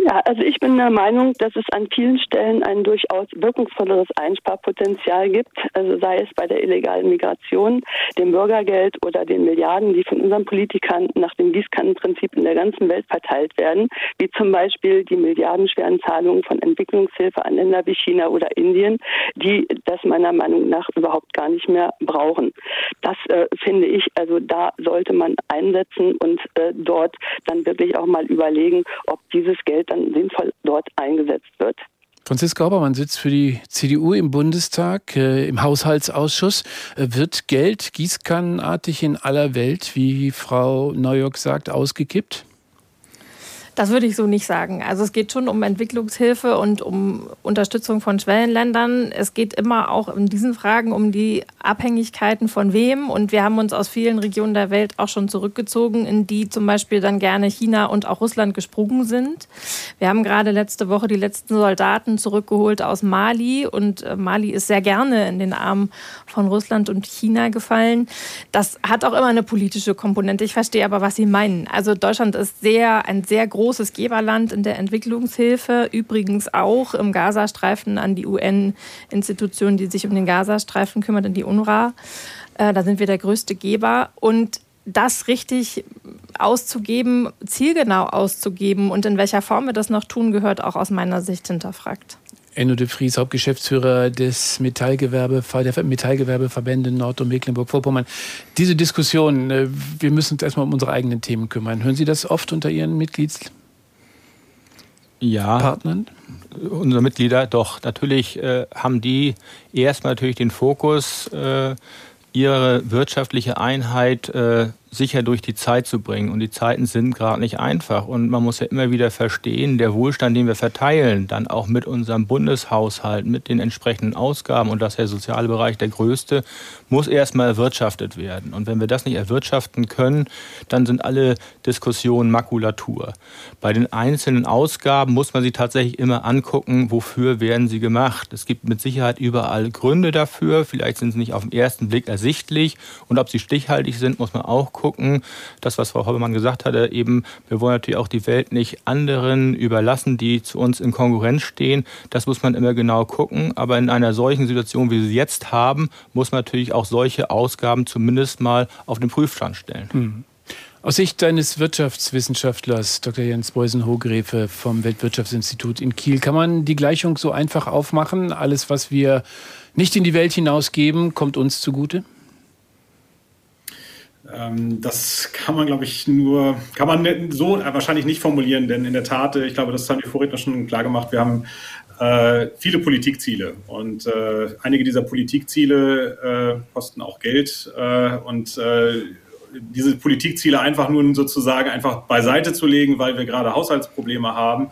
Ja, also ich bin der Meinung, dass es an vielen Stellen ein durchaus wirkungsvolleres Einsparpotenzial gibt, also sei es bei der illegalen Migration, dem Bürgergeld oder den Milliarden, die von unseren Politikern nach dem Gießkannenprinzip in der ganzen Welt verteilt werden, wie zum Beispiel die milliardenschweren Zahlungen von Entwicklungshilfe an Länder wie China oder Indien, die das meiner Meinung nach überhaupt gar nicht mehr brauchen. Das äh, finde ich, also da sollte man einsetzen und äh, dort dann wirklich auch mal überlegen, ob dieses Geld dann sinnvoll dort eingesetzt wird. Franziska Obermann sitzt für die CDU im Bundestag, äh, im Haushaltsausschuss. Äh, wird Geld gießkannenartig in aller Welt, wie Frau Neujock sagt, ausgekippt? Das würde ich so nicht sagen. Also es geht schon um Entwicklungshilfe und um Unterstützung von Schwellenländern. Es geht immer auch in diesen Fragen um die Abhängigkeiten von wem. Und wir haben uns aus vielen Regionen der Welt auch schon zurückgezogen, in die zum Beispiel dann gerne China und auch Russland gesprungen sind. Wir haben gerade letzte Woche die letzten Soldaten zurückgeholt aus Mali. Und äh, Mali ist sehr gerne in den Armen von Russland und China gefallen. Das hat auch immer eine politische Komponente. Ich verstehe aber, was Sie meinen. Also Deutschland ist sehr, ein sehr großes großes Geberland in der Entwicklungshilfe, übrigens auch im Gazastreifen an die UN-Institution, die sich um den Gazastreifen kümmert, in die UNRWA. Äh, da sind wir der größte Geber. Und das richtig auszugeben, zielgenau auszugeben und in welcher Form wir das noch tun, gehört auch aus meiner Sicht hinterfragt. Enno de Vries, Hauptgeschäftsführer des Metallgewerbe, der Metallgewerbeverbände Nord- und Mecklenburg-Vorpommern. Diese Diskussion, äh, wir müssen uns erstmal um unsere eigenen Themen kümmern. Hören Sie das oft unter Ihren Mitgliedspartnern? Ja, unsere Mitglieder, doch. Natürlich äh, haben die erstmal natürlich den Fokus, äh, ihre wirtschaftliche Einheit äh, sicher durch die Zeit zu bringen. Und die Zeiten sind gerade nicht einfach. Und man muss ja immer wieder verstehen, der Wohlstand, den wir verteilen, dann auch mit unserem Bundeshaushalt, mit den entsprechenden Ausgaben und das ist der soziale Bereich der größte, muss erstmal erwirtschaftet werden. Und wenn wir das nicht erwirtschaften können, dann sind alle Diskussionen Makulatur. Bei den einzelnen Ausgaben muss man sie tatsächlich immer angucken, wofür werden sie gemacht. Es gibt mit Sicherheit überall Gründe dafür. Vielleicht sind sie nicht auf den ersten Blick ersichtlich. Und ob sie stichhaltig sind, muss man auch gucken. Das, was Frau Hobbemann gesagt hatte, eben, wir wollen natürlich auch die Welt nicht anderen überlassen, die zu uns in Konkurrenz stehen. Das muss man immer genau gucken. Aber in einer solchen Situation, wie wir sie jetzt haben, muss man natürlich auch solche Ausgaben zumindest mal auf den Prüfstand stellen. Mhm. Aus Sicht deines Wirtschaftswissenschaftlers Dr. Jens Beusen-Hogrefe vom Weltwirtschaftsinstitut in Kiel, kann man die Gleichung so einfach aufmachen? Alles, was wir nicht in die Welt hinausgeben, kommt uns zugute? Ähm, das kann man, glaube ich, nur, kann man so wahrscheinlich nicht formulieren, denn in der Tat, äh, ich glaube, das haben die Vorredner schon klar gemacht, wir haben äh, viele Politikziele und äh, einige dieser Politikziele äh, kosten auch Geld äh, und äh, diese Politikziele einfach nun sozusagen einfach beiseite zu legen, weil wir gerade Haushaltsprobleme haben,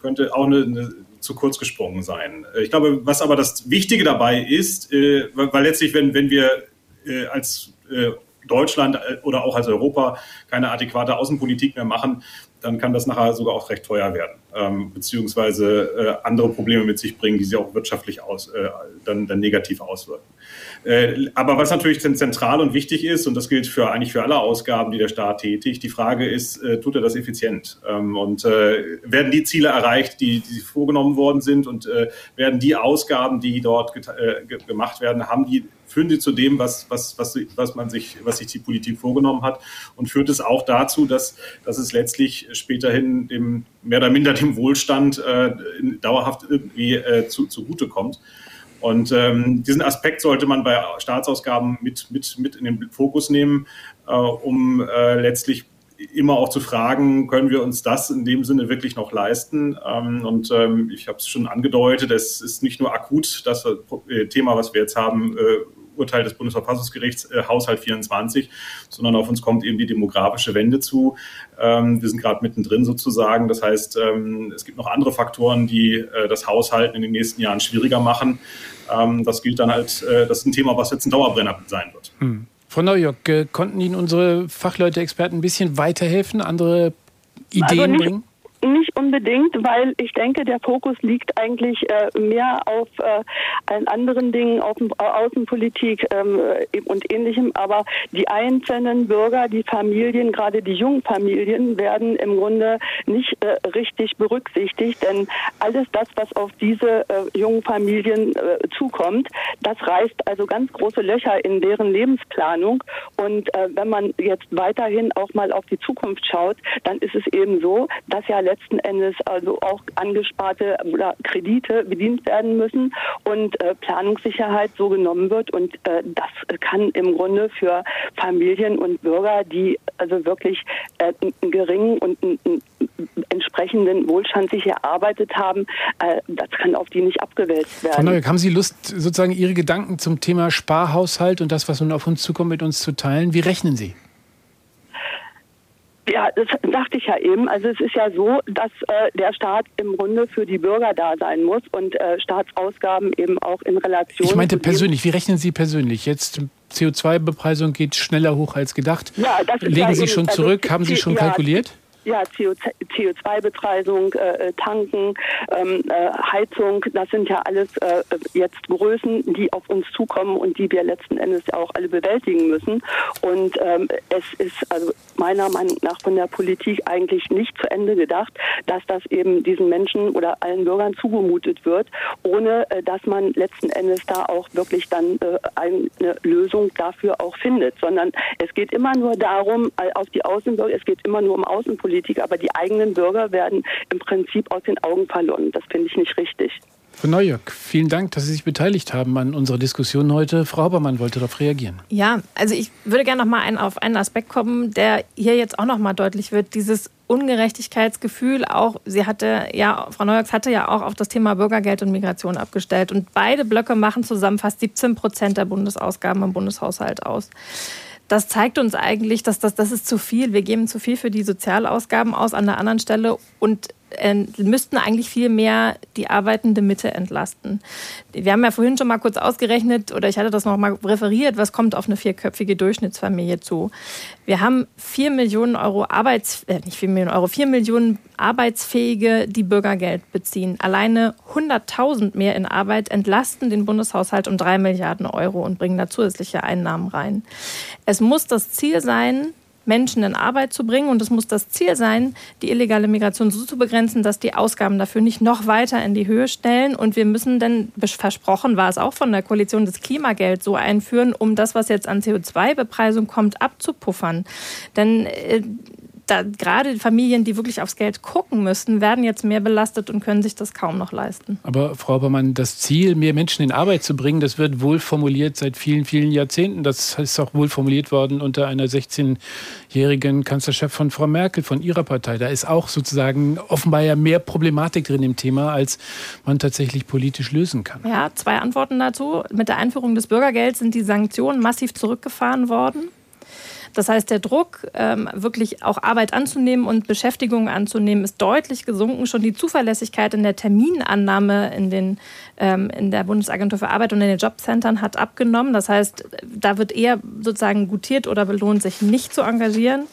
könnte auch eine, eine zu kurz gesprungen sein. Ich glaube, was aber das Wichtige dabei ist, weil letztlich, wenn, wenn wir als Deutschland äh, oder auch als Europa keine adäquate Außenpolitik mehr machen, dann kann das nachher sogar auch recht teuer werden, ähm, beziehungsweise äh, andere Probleme mit sich bringen, die sich auch wirtschaftlich aus, äh, dann, dann negativ auswirken. Äh, aber was natürlich zentral und wichtig ist, und das gilt für eigentlich für alle Ausgaben, die der Staat tätigt, die Frage ist, äh, tut er das effizient? Ähm, und äh, werden die Ziele erreicht, die, die vorgenommen worden sind und werden die Ausgaben, die dort gemacht werden, haben die führen die zu dem, was, was, was, was man sich, was sich die Politik vorgenommen hat und führt es auch dazu, dass, dass es letztlich späterhin dem mehr oder minder dem Wohlstand äh, dauerhaft irgendwie äh, zu, zugute kommt. Und ähm, diesen Aspekt sollte man bei Staatsausgaben mit, mit, mit in den Fokus nehmen, äh, um äh, letztlich immer auch zu fragen, können wir uns das in dem Sinne wirklich noch leisten? Ähm, und ähm, ich habe es schon angedeutet, es ist nicht nur akut das äh, Thema, was wir jetzt haben, äh, Urteil des Bundesverfassungsgerichts, äh, Haushalt 24, sondern auf uns kommt eben die demografische Wende zu. Ähm, wir sind gerade mittendrin sozusagen. Das heißt, ähm, es gibt noch andere Faktoren, die äh, das Haushalten in den nächsten Jahren schwieriger machen. Ähm, das gilt dann halt, äh, das ist ein Thema, was jetzt ein Dauerbrenner sein wird. Hm. Frau Neujock, äh, konnten Ihnen unsere Fachleute, Experten ein bisschen weiterhelfen, andere Ideen also nicht, bringen? Nicht unbedingt, weil ich denke, der Fokus liegt eigentlich äh, mehr auf äh, allen anderen Dingen, auf äh, Außenpolitik ähm, und ähnlichem. Aber die einzelnen Bürger, die Familien, gerade die jungen Familien, werden im Grunde nicht äh, richtig berücksichtigt. Denn alles das, was auf diese äh, jungen Familien äh, zukommt, das reißt also ganz große Löcher in deren Lebensplanung. Und wenn man jetzt weiterhin auch mal auf die Zukunft schaut, dann ist es eben so, dass ja letzten Endes also auch angesparte oder Kredite bedient werden müssen und äh, Planungssicherheit so genommen wird. Und äh, das kann im Grunde für Familien und Bürger, die also wirklich äh, einen geringen und einen, entsprechenden Wohlstand sich erarbeitet haben, äh, das kann auf die nicht abgewälzt werden. Frau Neueck, haben Sie Lust, sozusagen Ihre Gedanken zum Thema Sparhaushalt und das, was nun auf uns zukommt, mit uns zu teilen? Wie rechnen Sie? Ja, das dachte ich ja eben. Also es ist ja so, dass äh, der Staat im Grunde für die Bürger da sein muss und äh, Staatsausgaben eben auch in Relation. Ich meinte persönlich, wie rechnen Sie persönlich? Jetzt CO2-Bepreisung geht schneller hoch als gedacht. Ja, das Legen ja Sie schon also zurück? Also, Haben Sie schon kalkuliert? Ja, CO2-Bepreisung, äh, äh, Tanken, ähm, äh, Heizung, das sind ja alles äh, jetzt Größen, die auf uns zukommen und die wir letzten Endes auch alle bewältigen müssen. Und ähm, es ist also meiner Meinung nach von der Politik eigentlich nicht zu Ende gedacht, dass das eben diesen Menschen oder allen Bürgern zugemutet wird, ohne äh, dass man letzten Endes da auch wirklich dann äh, eine Lösung dafür auch findet, sondern es geht immer nur darum, auf die Außenbürger, es geht immer nur um Außenpolitik Politik, aber die eigenen Bürger werden im Prinzip aus den Augen verloren. Das finde ich nicht richtig. Frau Neujöck, vielen Dank, dass Sie sich beteiligt haben an unserer Diskussion heute. Frau Habermann wollte darauf reagieren. Ja, also ich würde gerne noch mal ein, auf einen Aspekt kommen, der hier jetzt auch noch mal deutlich wird. Dieses Ungerechtigkeitsgefühl auch, sie hatte ja, Frau Neujock hatte ja auch auf das Thema Bürgergeld und Migration abgestellt. Und beide Blöcke machen zusammen fast 17 Prozent der Bundesausgaben im Bundeshaushalt aus das zeigt uns eigentlich, dass das, das ist zu viel. Wir geben zu viel für die Sozialausgaben aus an der anderen Stelle und müssten eigentlich viel mehr die arbeitende Mitte entlasten. Wir haben ja vorhin schon mal kurz ausgerechnet, oder ich hatte das noch mal referiert, was kommt auf eine vierköpfige Durchschnittsfamilie zu. Wir haben vier Millionen Euro Arbeits, äh, nicht vier Millionen Euro, vier Millionen Arbeitsfähige, die Bürgergeld beziehen. Alleine 100.000 mehr in Arbeit entlasten den Bundeshaushalt um drei Milliarden Euro und bringen da zusätzliche Einnahmen rein. Es muss das Ziel sein, Menschen in Arbeit zu bringen. Und es muss das Ziel sein, die illegale Migration so zu begrenzen, dass die Ausgaben dafür nicht noch weiter in die Höhe stellen. Und wir müssen dann, versprochen war es auch von der Koalition, das Klimageld so einführen, um das, was jetzt an CO2-Bepreisung kommt, abzupuffern. Denn äh, da, gerade Familien, die wirklich aufs Geld gucken müssen, werden jetzt mehr belastet und können sich das kaum noch leisten. Aber Frau Obermann, das Ziel, mehr Menschen in Arbeit zu bringen, das wird wohl formuliert seit vielen, vielen Jahrzehnten. Das ist auch wohl formuliert worden unter einer 16-jährigen Kanzlerchef von Frau Merkel, von ihrer Partei. Da ist auch sozusagen offenbar ja mehr Problematik drin im Thema, als man tatsächlich politisch lösen kann. Ja, zwei Antworten dazu. Mit der Einführung des Bürgergelds sind die Sanktionen massiv zurückgefahren worden. Das heißt, der Druck, ähm, wirklich auch Arbeit anzunehmen und Beschäftigung anzunehmen, ist deutlich gesunken. Schon die Zuverlässigkeit in der Terminannahme in, den, ähm, in der Bundesagentur für Arbeit und in den Jobcentern hat abgenommen. Das heißt, da wird eher sozusagen gutiert oder belohnt, sich nicht zu engagieren.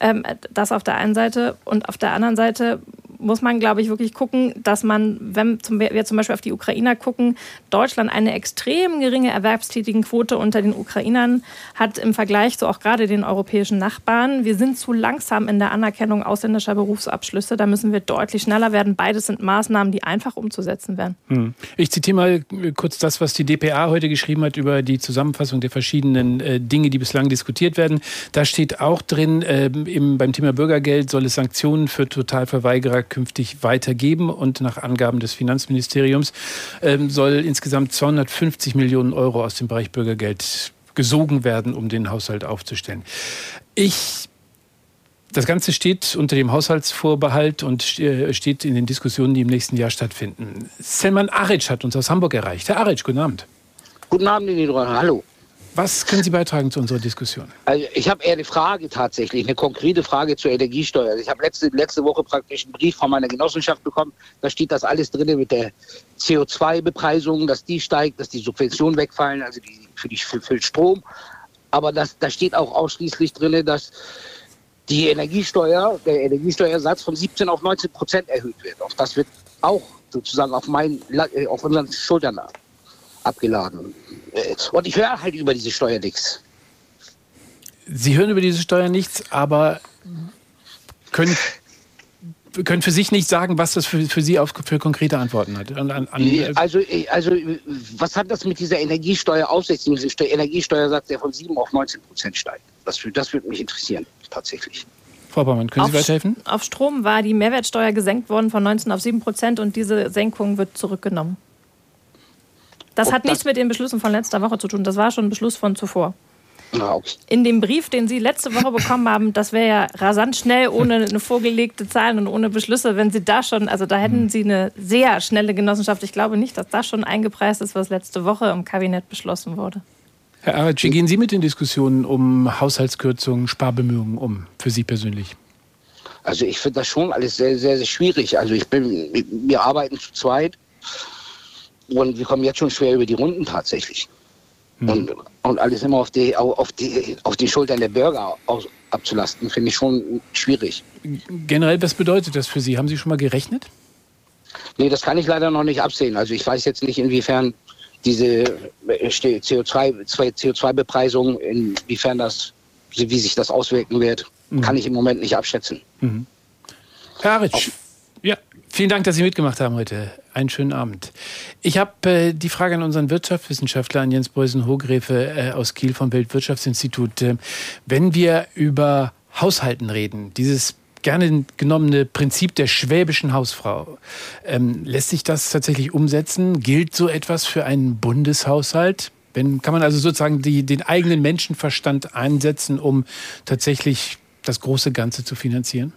Ähm, das auf der einen Seite. Und auf der anderen Seite muss man, glaube ich, wirklich gucken, dass man, wenn wir zum Beispiel auf die Ukrainer gucken, Deutschland eine extrem geringe Erwerbstätigenquote unter den Ukrainern hat im Vergleich zu auch gerade den europäischen Nachbarn. Wir sind zu langsam in der Anerkennung ausländischer Berufsabschlüsse. Da müssen wir deutlich schneller werden. Beides sind Maßnahmen, die einfach umzusetzen wären. Hm. Ich zitiere mal kurz das, was die DPA heute geschrieben hat über die Zusammenfassung der verschiedenen äh, Dinge, die bislang diskutiert werden. Da steht auch drin, äh, im, beim Thema Bürgergeld soll es Sanktionen für Totalverweigerer künftig weitergeben. Und nach Angaben des Finanzministeriums ähm, soll insgesamt 250 Millionen Euro aus dem Bereich Bürgergeld gesogen werden, um den Haushalt aufzustellen. Ich das Ganze steht unter dem Haushaltsvorbehalt und äh, steht in den Diskussionen, die im nächsten Jahr stattfinden. Selman Aric hat uns aus Hamburg erreicht. Herr Aric, guten Abend. Guten Abend, Niederrhein. Hallo. Was können Sie beitragen zu unserer Diskussion? Also ich habe eher eine Frage tatsächlich, eine konkrete Frage zur Energiesteuer. Ich habe letzte, letzte Woche praktisch einen Brief von meiner Genossenschaft bekommen. Da steht das alles drin mit der CO2-Bepreisung, dass die steigt, dass die Subventionen wegfallen, also die, für, die, für, für Strom. Aber das, da steht auch ausschließlich drin, dass die Energiesteuer, der Energiesteuersatz von 17 auf 19 Prozent erhöht wird. Auch das wird auch sozusagen auf, mein, äh, auf unseren Schultern abgeladen. Äh, und ich höre halt über diese Steuer nichts. Sie hören über diese Steuer nichts, aber können, können für sich nicht sagen, was das für, für Sie auf, für konkrete Antworten hat. An, an, also, äh, also, was hat das mit dieser Energiesteuer auf sich? Diese Energiesteuersatz, der von 7 auf 19 Prozent steigt. Das, das würde mich interessieren, tatsächlich. Frau Baumann, können Sie auf, weiterhelfen? Auf Strom war die Mehrwertsteuer gesenkt worden von 19 auf 7 Prozent und diese Senkung wird zurückgenommen. Das Ob hat nichts mit den Beschlüssen von letzter Woche zu tun. Das war schon ein Beschluss von zuvor. In dem Brief, den Sie letzte Woche bekommen haben, das wäre ja rasant schnell, ohne eine vorgelegte Zahlen und ohne Beschlüsse, wenn Sie da schon, also da hätten Sie eine sehr schnelle Genossenschaft. Ich glaube nicht, dass das schon eingepreist ist, was letzte Woche im Kabinett beschlossen wurde. Herr Araci, gehen Sie mit den Diskussionen um Haushaltskürzungen, Sparbemühungen um, für Sie persönlich? Also ich finde das schon alles sehr, sehr, sehr schwierig. Also ich bin, wir arbeiten zu zweit. Und wir kommen jetzt schon schwer über die Runden tatsächlich. Hm. Und, und alles immer auf die, auf die, auf die Schultern der Bürger aus, abzulasten, finde ich schon schwierig. Generell, was bedeutet das für Sie? Haben Sie schon mal gerechnet? Nee, das kann ich leider noch nicht absehen. Also ich weiß jetzt nicht, inwiefern diese CO2-Bepreisung, CO2 inwiefern das, wie sich das auswirken wird, mhm. kann ich im Moment nicht abschätzen. Mhm. Herr Aritsch, ja, vielen Dank, dass Sie mitgemacht haben heute. Einen schönen Abend. Ich habe äh, die Frage an unseren Wirtschaftswissenschaftler, an Jens Beusen-Hogrefe äh, aus Kiel vom Weltwirtschaftsinstitut. Äh, wenn wir über Haushalten reden, dieses gerne genommene Prinzip der schwäbischen Hausfrau, ähm, lässt sich das tatsächlich umsetzen? Gilt so etwas für einen Bundeshaushalt? Wenn, kann man also sozusagen die, den eigenen Menschenverstand einsetzen, um tatsächlich das große Ganze zu finanzieren?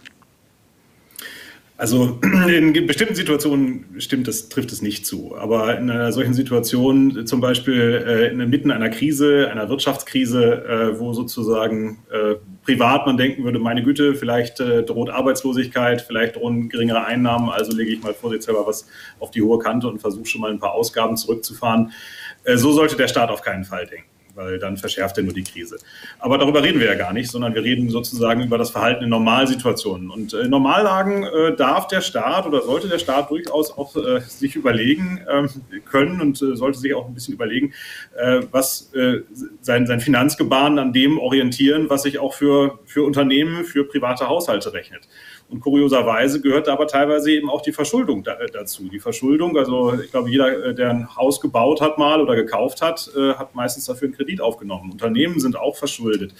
Also in bestimmten Situationen stimmt das, trifft es nicht zu. Aber in einer solchen Situation, zum Beispiel äh, inmitten einer Krise, einer Wirtschaftskrise, äh, wo sozusagen äh, privat man denken würde, meine Güte, vielleicht äh, droht Arbeitslosigkeit, vielleicht drohen geringere Einnahmen, also lege ich mal vorsichtshalber was auf die hohe Kante und versuche schon mal ein paar Ausgaben zurückzufahren. Äh, so sollte der Staat auf keinen Fall denken weil dann verschärft er nur die Krise. Aber darüber reden wir ja gar nicht, sondern wir reden sozusagen über das Verhalten in Normalsituationen. Und in Normallagen äh, darf der Staat oder sollte der Staat durchaus auch äh, sich überlegen äh, können und äh, sollte sich auch ein bisschen überlegen, äh, was äh, sein, sein Finanzgebaren an dem orientieren, was sich auch für, für Unternehmen, für private Haushalte rechnet. Und kurioserweise gehört aber teilweise eben auch die Verschuldung da, äh, dazu. Die Verschuldung, also ich glaube, jeder, äh, der ein Haus gebaut hat mal oder gekauft hat, äh, hat meistens dafür einen Kredit aufgenommen. Unternehmen sind auch verschuldet,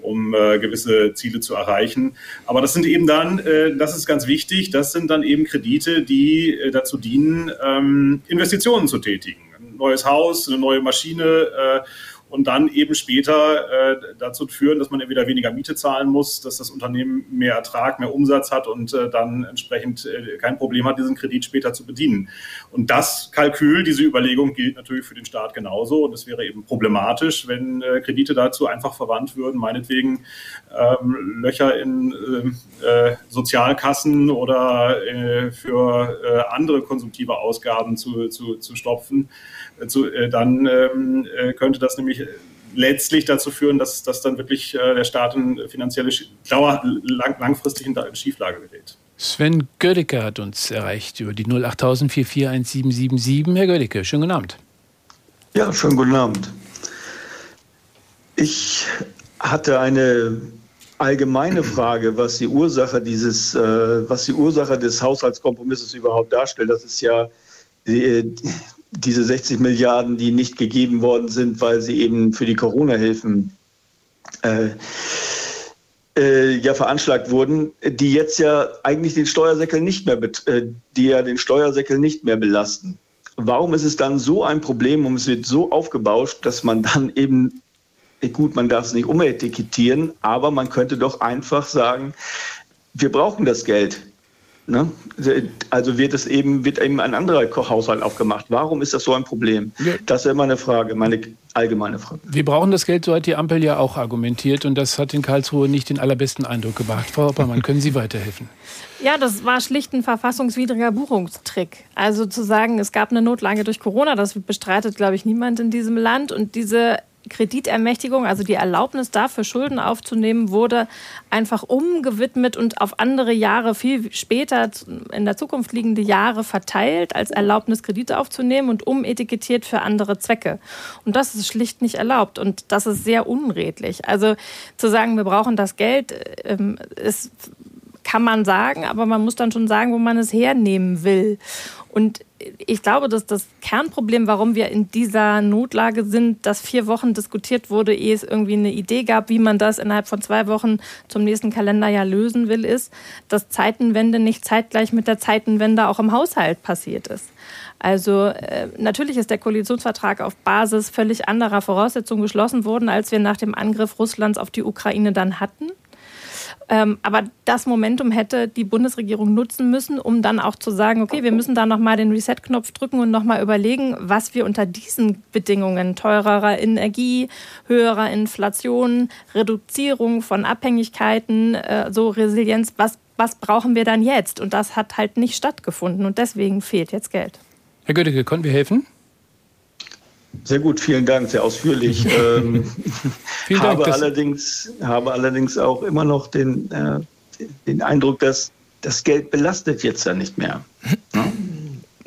um äh, gewisse Ziele zu erreichen. Aber das sind eben dann, äh, das ist ganz wichtig, das sind dann eben Kredite, die äh, dazu dienen, ähm, Investitionen zu tätigen. Ein neues Haus, eine neue Maschine und dann eben später äh, dazu führen, dass man entweder weniger Miete zahlen muss, dass das Unternehmen mehr Ertrag, mehr Umsatz hat und äh, dann entsprechend äh, kein Problem hat, diesen Kredit später zu bedienen. Und das Kalkül, diese Überlegung gilt natürlich für den Staat genauso. Und es wäre eben problematisch, wenn äh, Kredite dazu einfach verwandt würden, meinetwegen ähm, Löcher in äh, äh Sozialkassen oder äh, für äh, andere konsumtive Ausgaben zu, zu, zu stopfen. Äh, zu, äh, dann ähm, äh, könnte das nämlich letztlich dazu führen, dass, dass dann wirklich der Staat in finanzielle, dauer, lang, langfristig in Schieflage gerät. Sven Gödecke hat uns erreicht über die 08000 441777. Herr Gödecke, schönen guten Abend. Ja, schönen guten Abend. Ich hatte eine allgemeine Frage, was die Ursache dieses, äh, was die Ursache des Haushaltskompromisses überhaupt darstellt. Das ist ja die, diese 60 Milliarden, die nicht gegeben worden sind, weil sie eben für die Corona-Hilfen äh, äh, ja veranschlagt wurden, die jetzt ja eigentlich den Steuersäckel nicht mehr, äh, die ja den Steuersäckel nicht mehr belasten. Warum ist es dann so ein Problem und es wird so aufgebauscht, dass man dann eben gut, man darf es nicht umetikettieren, aber man könnte doch einfach sagen, wir brauchen das Geld. Ne? Also wird es eben, wird eben ein anderer Haushalt aufgemacht. Warum ist das so ein Problem? Ja. Das wäre meine Frage, meine allgemeine Frage. Wir brauchen das Geld, so hat die Ampel ja auch argumentiert und das hat in Karlsruhe nicht den allerbesten Eindruck gemacht. Frau Hoppermann, können Sie weiterhelfen? Ja, das war schlicht ein verfassungswidriger Buchungstrick. Also zu sagen, es gab eine Notlage durch Corona, das bestreitet, glaube ich, niemand in diesem Land. Und diese Kreditermächtigung, also die Erlaubnis dafür, Schulden aufzunehmen, wurde einfach umgewidmet und auf andere Jahre, viel später in der Zukunft liegende Jahre verteilt, als Erlaubnis Kredite aufzunehmen und umetikettiert für andere Zwecke. Und das ist schlicht nicht erlaubt und das ist sehr unredlich. Also zu sagen, wir brauchen das Geld, ähm, ist kann man sagen, aber man muss dann schon sagen, wo man es hernehmen will. Und ich glaube, dass das Kernproblem, warum wir in dieser Notlage sind, dass vier Wochen diskutiert wurde, ehe es irgendwie eine Idee gab, wie man das innerhalb von zwei Wochen zum nächsten Kalenderjahr lösen will, ist, dass Zeitenwende nicht zeitgleich mit der Zeitenwende auch im Haushalt passiert ist. Also äh, natürlich ist der Koalitionsvertrag auf Basis völlig anderer Voraussetzungen geschlossen worden, als wir nach dem Angriff Russlands auf die Ukraine dann hatten. Ähm, aber das Momentum hätte die Bundesregierung nutzen müssen, um dann auch zu sagen, okay, wir müssen da nochmal den Reset-Knopf drücken und nochmal überlegen, was wir unter diesen Bedingungen teurerer Energie, höherer Inflation, Reduzierung von Abhängigkeiten, äh, so Resilienz, was, was brauchen wir dann jetzt? Und das hat halt nicht stattgefunden und deswegen fehlt jetzt Geld. Herr Götteke, konnten wir helfen? Sehr gut, vielen Dank, sehr ausführlich. ähm, vielen Dank, habe, allerdings, habe allerdings auch immer noch den, äh, den Eindruck, dass das Geld belastet jetzt ja nicht mehr. Ne?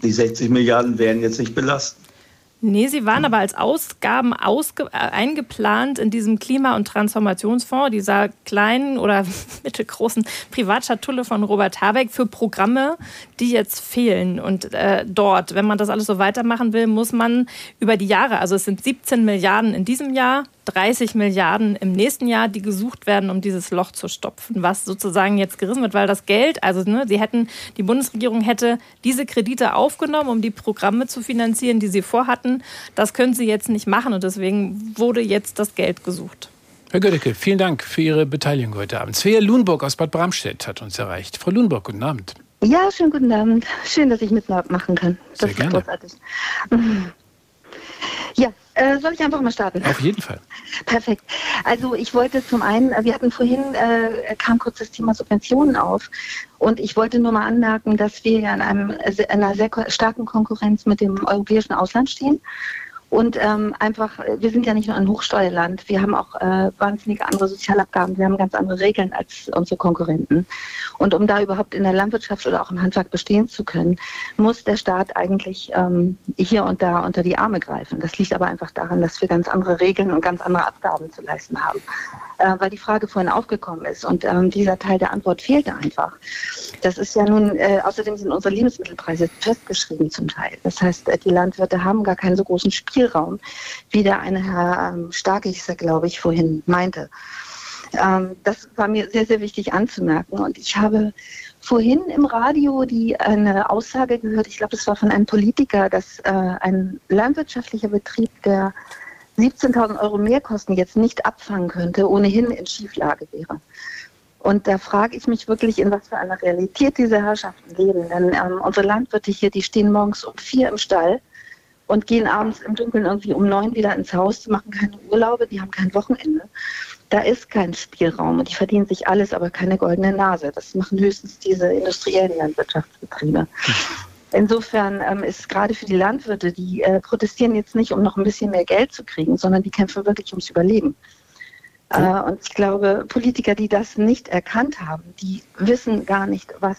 Die 60 Milliarden werden jetzt nicht belastet. Nee, sie waren aber als Ausgaben ausge äh, eingeplant in diesem Klima- und Transformationsfonds, dieser kleinen oder mittelgroßen Privatschatulle von Robert Habeck für Programme, die jetzt fehlen. Und äh, dort, wenn man das alles so weitermachen will, muss man über die Jahre, also es sind 17 Milliarden in diesem Jahr, 30 Milliarden im nächsten Jahr, die gesucht werden, um dieses Loch zu stopfen, was sozusagen jetzt gerissen wird, weil das Geld, also ne, sie hätten, die Bundesregierung hätte diese Kredite aufgenommen, um die Programme zu finanzieren, die sie vorhatten. Das können sie jetzt nicht machen und deswegen wurde jetzt das Geld gesucht. Herr Gödecke, vielen Dank für Ihre Beteiligung heute Abend. Svea Lundburg aus Bad Bramstedt hat uns erreicht. Frau Lundburg, guten Abend. Ja, schönen guten Abend. Schön, dass ich mitmachen kann. Das Sehr gerne. großartig. Ja, äh, soll ich einfach mal starten? Auf jeden Fall. Perfekt. Also ich wollte zum einen, wir hatten vorhin, äh, kam kurz das Thema Subventionen auf. Und ich wollte nur mal anmerken, dass wir ja in, einem, in einer sehr starken Konkurrenz mit dem europäischen Ausland stehen. Und ähm, einfach, wir sind ja nicht nur ein Hochsteuerland, wir haben auch äh, wahnsinnige andere Sozialabgaben, wir haben ganz andere Regeln als unsere Konkurrenten. Und um da überhaupt in der Landwirtschaft oder auch im Handwerk bestehen zu können, muss der Staat eigentlich ähm, hier und da unter die Arme greifen. Das liegt aber einfach daran, dass wir ganz andere Regeln und ganz andere Abgaben zu leisten haben. Äh, weil die Frage vorhin aufgekommen ist und ähm, dieser Teil der Antwort fehlte einfach. Das ist ja nun, äh, außerdem sind unsere Lebensmittelpreise festgeschrieben zum Teil. Das heißt, äh, die Landwirte haben gar keinen so großen Spiel Spielraum, wie der eine Herr ähm, Starkichser, glaube ich, vorhin meinte. Ähm, das war mir sehr, sehr wichtig anzumerken. Und ich habe vorhin im Radio die eine Aussage gehört, ich glaube, es war von einem Politiker, dass äh, ein landwirtschaftlicher Betrieb, der 17.000 Euro Mehrkosten jetzt nicht abfangen könnte, ohnehin in Schieflage wäre. Und da frage ich mich wirklich, in was für einer Realität diese Herrschaften leben. Denn ähm, unsere Landwirte hier, die stehen morgens um vier im Stall und gehen abends im Dunkeln irgendwie um neun wieder ins Haus. Die machen keine Urlaube, die haben kein Wochenende. Da ist kein Spielraum und die verdienen sich alles, aber keine goldene Nase. Das machen höchstens diese industriellen Landwirtschaftsbetriebe. Insofern ähm, ist gerade für die Landwirte, die äh, protestieren jetzt nicht, um noch ein bisschen mehr Geld zu kriegen, sondern die kämpfen wirklich ums Überleben. Äh, und ich glaube, Politiker, die das nicht erkannt haben, die wissen gar nicht, was,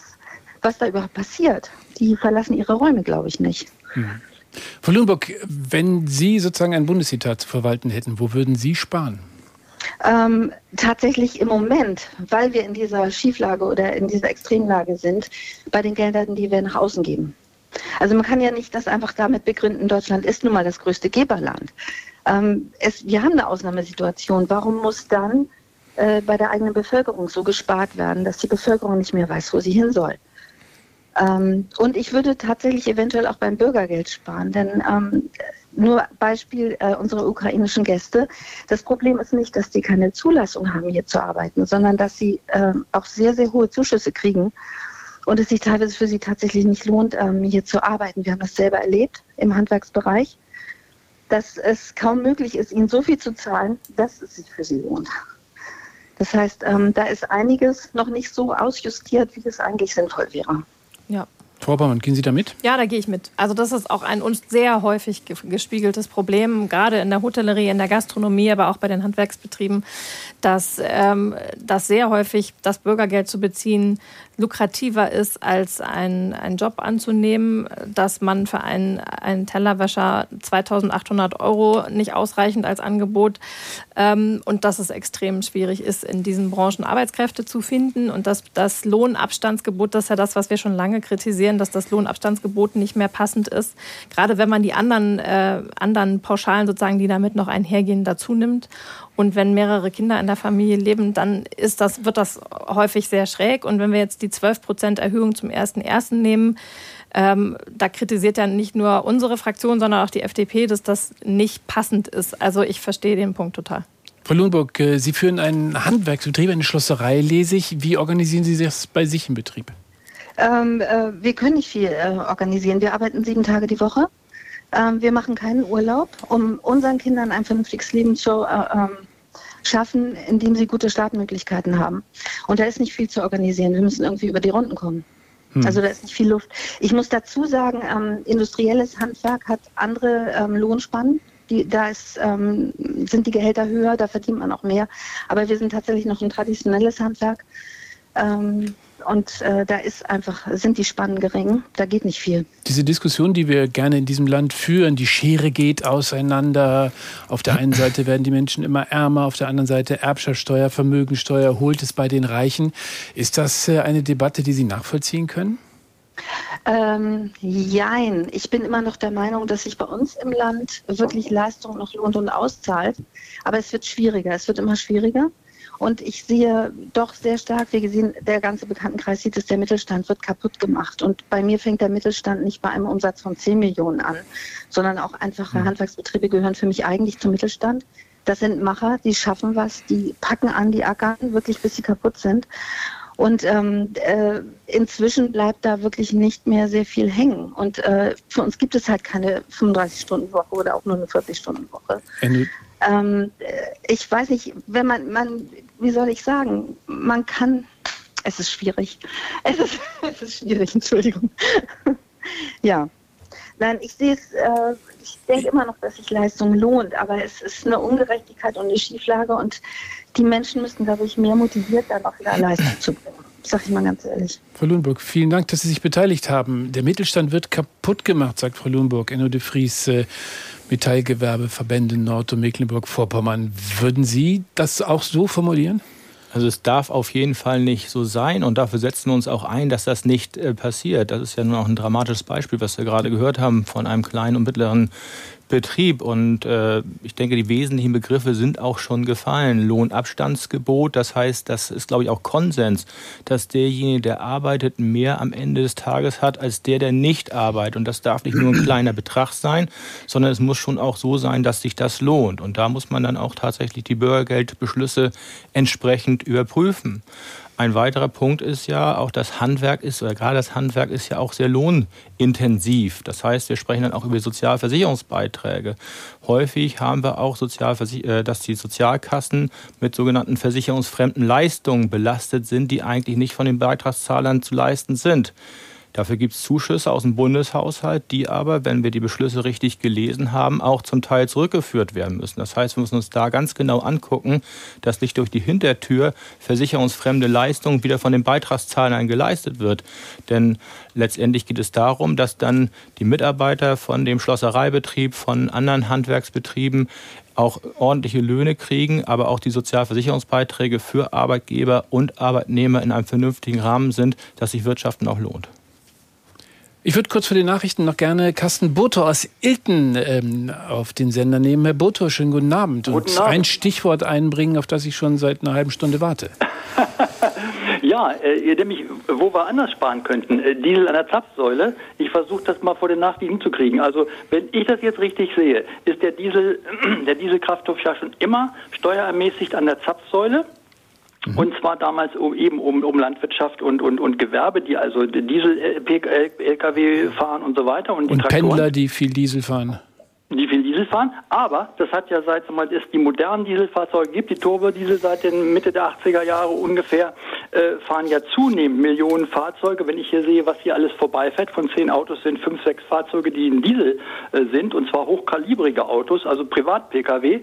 was da überhaupt passiert. Die verlassen ihre Räume, glaube ich, nicht. Mhm. Frau Lundburg, wenn Sie sozusagen ein Bundeszitat zu verwalten hätten, wo würden Sie sparen? Ähm, tatsächlich im Moment, weil wir in dieser Schieflage oder in dieser Extremlage sind, bei den Geldern, die wir nach außen geben. Also man kann ja nicht das einfach damit begründen, Deutschland ist nun mal das größte Geberland. Ähm, es, wir haben eine Ausnahmesituation. Warum muss dann äh, bei der eigenen Bevölkerung so gespart werden, dass die Bevölkerung nicht mehr weiß, wo sie hin soll. Ähm, und ich würde tatsächlich eventuell auch beim Bürgergeld sparen, denn ähm, nur Beispiel äh, unserer ukrainischen Gäste. Das Problem ist nicht, dass die keine Zulassung haben, hier zu arbeiten, sondern dass sie äh, auch sehr, sehr hohe Zuschüsse kriegen und es sich teilweise für sie tatsächlich nicht lohnt, ähm, hier zu arbeiten. Wir haben das selber erlebt im Handwerksbereich, dass es kaum möglich ist, ihnen so viel zu zahlen, dass es sich für sie lohnt. Das heißt, ähm, da ist einiges noch nicht so ausjustiert, wie es eigentlich sinnvoll wäre. Ja. Frau Baumann, gehen Sie da mit? Ja, da gehe ich mit. Also das ist auch ein uns sehr häufig gespiegeltes Problem, gerade in der Hotellerie, in der Gastronomie, aber auch bei den Handwerksbetrieben, dass, ähm, dass sehr häufig das Bürgergeld zu beziehen lukrativer ist, als einen, einen Job anzunehmen, dass man für einen, einen Tellerwäscher 2800 Euro nicht ausreichend als Angebot ähm, und dass es extrem schwierig ist, in diesen Branchen Arbeitskräfte zu finden und dass das Lohnabstandsgebot, das ist ja das, was wir schon lange kritisieren, dass das Lohnabstandsgebot nicht mehr passend ist, gerade wenn man die anderen, äh, anderen Pauschalen sozusagen, die damit noch einhergehen, dazu nimmt. Und wenn mehrere Kinder in der Familie leben, dann ist das, wird das häufig sehr schräg. Und wenn wir jetzt die 12 Prozent Erhöhung zum 1.1. nehmen, ähm, da kritisiert ja nicht nur unsere Fraktion, sondern auch die FDP, dass das nicht passend ist. Also ich verstehe den Punkt total. Frau Lundburg, äh, Sie führen einen Handwerksbetrieb, eine Schlosserei, lese ich. Wie organisieren Sie das bei sich im Betrieb? Ähm, äh, wir können nicht viel äh, organisieren. Wir arbeiten sieben Tage die Woche. Ähm, wir machen keinen Urlaub, um unseren Kindern ein vernünftiges Leben zu äh, ähm, schaffen, indem sie gute Startmöglichkeiten haben. Und da ist nicht viel zu organisieren. Wir müssen irgendwie über die Runden kommen. Hm. Also da ist nicht viel Luft. Ich muss dazu sagen, ähm, industrielles Handwerk hat andere ähm, Lohnspannen. Die, da ist, ähm, sind die Gehälter höher, da verdient man auch mehr. Aber wir sind tatsächlich noch ein traditionelles Handwerk. Ähm, und äh, da ist einfach, sind die Spannen gering, da geht nicht viel. Diese Diskussion, die wir gerne in diesem Land führen, die Schere geht auseinander. Auf der einen Seite werden die Menschen immer ärmer, auf der anderen Seite Erbschaftssteuer, Vermögensteuer, holt es bei den Reichen. Ist das äh, eine Debatte, die Sie nachvollziehen können? Ähm, jein. Ich bin immer noch der Meinung, dass sich bei uns im Land wirklich Leistung noch lohnt und auszahlt. Aber es wird schwieriger. Es wird immer schwieriger. Und ich sehe doch sehr stark, wie gesehen, der ganze Bekanntenkreis sieht es, der Mittelstand wird kaputt gemacht. Und bei mir fängt der Mittelstand nicht bei einem Umsatz von 10 Millionen an, sondern auch einfache mhm. Handwerksbetriebe gehören für mich eigentlich zum Mittelstand. Das sind Macher, die schaffen was, die packen an, die ackern wirklich, bis sie kaputt sind. Und ähm, äh, inzwischen bleibt da wirklich nicht mehr sehr viel hängen. Und äh, für uns gibt es halt keine 35-Stunden-Woche oder auch nur eine 40-Stunden-Woche. Ähm, äh, ich weiß nicht, wenn man, man, wie soll ich sagen, man kann, es ist schwierig. Es ist, es ist schwierig, Entschuldigung. ja. Nein, ich sehe es, äh, ich denke immer noch, dass sich Leistung lohnt, aber es ist eine Ungerechtigkeit und eine Schieflage und die Menschen müssen, ich, mehr motiviert sein, auch wieder Leistung zu bringen. Sag ich mal ganz ehrlich. Frau Lundburg, vielen Dank, dass Sie sich beteiligt haben. Der Mittelstand wird kaputt gemacht, sagt Frau Lundburg. Enno de Vries, äh, Metallgewerbeverbände Nord- und Mecklenburg-Vorpommern. Würden Sie das auch so formulieren? Also es darf auf jeden Fall nicht so sein und dafür setzen wir uns auch ein, dass das nicht äh, passiert. Das ist ja nur auch ein dramatisches Beispiel, was wir gerade gehört haben von einem kleinen und mittleren Betrieb. Und äh, ich denke, die wesentlichen Begriffe sind auch schon gefallen. Lohnabstandsgebot, das heißt, das ist, glaube ich, auch Konsens, dass derjenige, der arbeitet, mehr am Ende des Tages hat als der, der nicht arbeitet. Und das darf nicht nur ein kleiner Betrag sein, sondern es muss schon auch so sein, dass sich das lohnt. Und da muss man dann auch tatsächlich die Bürgergeldbeschlüsse entsprechend überprüfen. Ein weiterer Punkt ist ja, auch das Handwerk ist, oder gerade das Handwerk ist ja auch sehr lohnintensiv. Das heißt, wir sprechen dann auch über Sozialversicherungsbeiträge. Häufig haben wir auch, äh, dass die Sozialkassen mit sogenannten versicherungsfremden Leistungen belastet sind, die eigentlich nicht von den Beitragszahlern zu leisten sind. Dafür gibt es Zuschüsse aus dem Bundeshaushalt, die aber, wenn wir die Beschlüsse richtig gelesen haben, auch zum Teil zurückgeführt werden müssen. Das heißt, wir müssen uns da ganz genau angucken, dass nicht durch die Hintertür versicherungsfremde Leistung wieder von den Beitragszahlern geleistet wird. Denn letztendlich geht es darum, dass dann die Mitarbeiter von dem Schlossereibetrieb, von anderen Handwerksbetrieben auch ordentliche Löhne kriegen, aber auch die Sozialversicherungsbeiträge für Arbeitgeber und Arbeitnehmer in einem vernünftigen Rahmen sind, dass sich Wirtschaften auch lohnt. Ich würde kurz vor den Nachrichten noch gerne Carsten Boto aus Ilten ähm, auf den Sender nehmen. Herr Boto, schönen guten Abend. Und Guten Abend. ein Stichwort einbringen, auf das ich schon seit einer halben Stunde warte. Ja, äh, nämlich, wo wir anders sparen könnten. Äh, Diesel an der Zapfsäule. Ich versuche das mal vor den Nachrichten zu kriegen. Also, wenn ich das jetzt richtig sehe, ist der Diesel, der Dieselkraftstoff ja schon immer steuerermäßigt an der Zapfsäule. Und zwar damals um, eben um, um Landwirtschaft und, und, und Gewerbe, die also Diesel-LKW fahren und so weiter. Und, die Und Traktoren Pendler, die viel Diesel fahren. Die viel Diesel fahren. Aber das hat ja seit mal, es die modernen Dieselfahrzeuge gibt, die Turbodiesel seit den Mitte der 80er Jahre ungefähr, äh, fahren ja zunehmend Millionen Fahrzeuge. Wenn ich hier sehe, was hier alles vorbeifährt, von zehn Autos sind fünf, sechs Fahrzeuge, die in Diesel äh, sind, und zwar hochkalibrige Autos, also Privat-Pkw,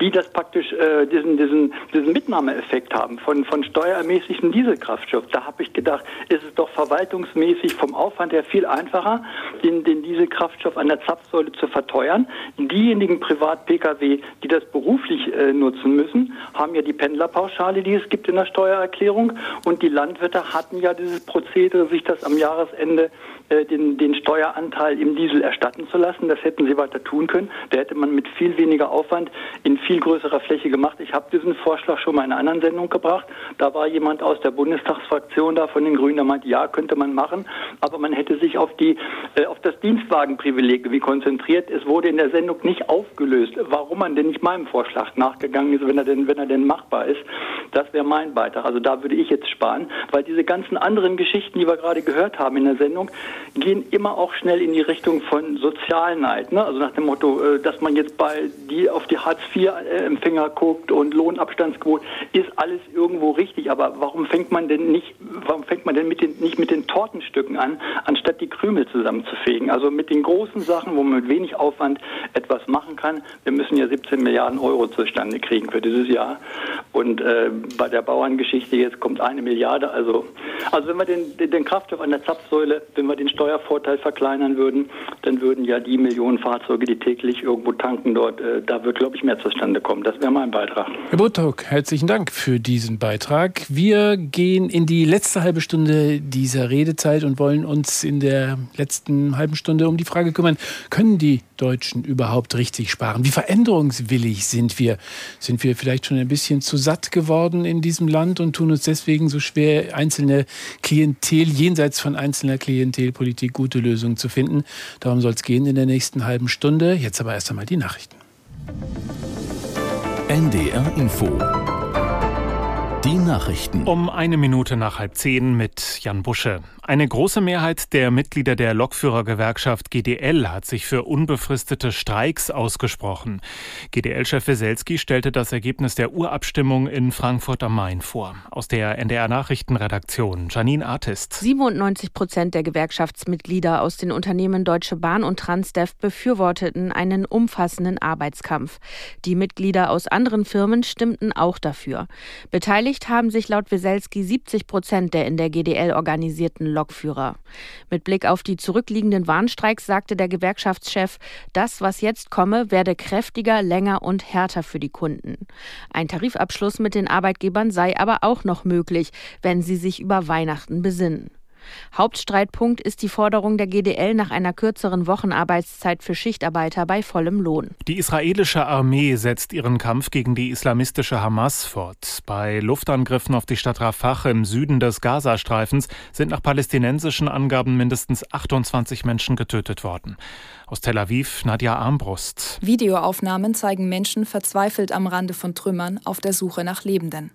die das praktisch äh, diesen, diesen, diesen Mitnahmeeffekt haben von, von steuermäßigem Dieselkraftstoff. Da habe ich gedacht, ist es doch verwaltungsmäßig vom Aufwand her viel einfacher, den, den Dieselkraftstoff an der Zapfsäule zu verteuern. Diejenigen Privat-Pkw, die das beruflich äh, nutzen müssen, haben ja die Pendlerpauschale, die es gibt in der Steuererklärung. Und die Landwirte hatten ja dieses Prozedere, sich das am Jahresende den, den Steueranteil im Diesel erstatten zu lassen. Das hätten sie weiter tun können. Da hätte man mit viel weniger Aufwand in viel größerer Fläche gemacht. Ich habe diesen Vorschlag schon mal in einer anderen Sendung gebracht. Da war jemand aus der Bundestagsfraktion da von den Grünen, der meinte, ja, könnte man machen, aber man hätte sich auf die äh, auf das Dienstwagenprivileg irgendwie konzentriert. Es wurde in der Sendung nicht aufgelöst, warum man denn nicht meinem Vorschlag nachgegangen ist, wenn er denn wenn er denn machbar ist. Das wäre mein Beitrag. Also da würde ich jetzt sparen, weil diese ganzen anderen Geschichten, die wir gerade gehört haben in der Sendung, gehen immer auch schnell in die Richtung von Sozialneid. Ne? Also nach dem Motto, äh, dass man jetzt bei die auf die Hartz-IV-Empfänger guckt und Lohnabstandsquote, ist alles irgendwo richtig. Aber warum fängt man denn nicht, warum fängt man denn mit den, nicht mit den Tortenstücken an, anstatt die Krümel zusammenzufegen? Also mit den großen Sachen, wo man mit wenig Aufwand etwas machen kann. Wir müssen ja 17 Milliarden Euro zustande kriegen für dieses Jahr. Und äh, bei der Bauerngeschichte jetzt kommt eine Milliarde. Also, also wenn wir den, den, den Kraftstoff an der Zapfsäule, wenn wir den Steuervorteil verkleinern würden, dann würden ja die Millionen Fahrzeuge, die täglich irgendwo tanken dort, äh, da wird, glaube ich, mehr zustande kommen. Das wäre mein Beitrag. Herr Buttock, herzlichen Dank für diesen Beitrag. Wir gehen in die letzte halbe Stunde dieser Redezeit und wollen uns in der letzten halben Stunde um die Frage kümmern, können die Deutschen überhaupt richtig sparen? Wie veränderungswillig sind wir? Sind wir vielleicht schon ein bisschen zu satt geworden in diesem Land und tun uns deswegen so schwer, einzelne Klientel, jenseits von einzelner Klientelpolitik, gute Lösungen zu finden? Darum soll es gehen in der nächsten halben Stunde. Jetzt aber erst einmal die Nachrichten. NDR Info. Die Nachrichten. Um eine Minute nach halb zehn mit Jan Busche. Eine große Mehrheit der Mitglieder der Lokführergewerkschaft GDL hat sich für unbefristete Streiks ausgesprochen. GDL-Chef Weselski stellte das Ergebnis der Urabstimmung in Frankfurt am Main vor. Aus der NDR Nachrichtenredaktion Janine Artist. 97 Prozent der Gewerkschaftsmitglieder aus den Unternehmen Deutsche Bahn und Transdev befürworteten einen umfassenden Arbeitskampf. Die Mitglieder aus anderen Firmen stimmten auch dafür. Beteiligt haben sich laut Weselski 70 Prozent der in der GDL organisierten Lokführer. Mit Blick auf die zurückliegenden Warnstreiks sagte der Gewerkschaftschef, das, was jetzt komme, werde kräftiger, länger und härter für die Kunden. Ein Tarifabschluss mit den Arbeitgebern sei aber auch noch möglich, wenn sie sich über Weihnachten besinnen. Hauptstreitpunkt ist die Forderung der GDL nach einer kürzeren Wochenarbeitszeit für Schichtarbeiter bei vollem Lohn. Die israelische Armee setzt ihren Kampf gegen die islamistische Hamas fort. Bei Luftangriffen auf die Stadt Rafah im Süden des Gazastreifens sind nach palästinensischen Angaben mindestens 28 Menschen getötet worden. Aus Tel Aviv Nadja Armbrust. Videoaufnahmen zeigen Menschen verzweifelt am Rande von Trümmern auf der Suche nach Lebenden.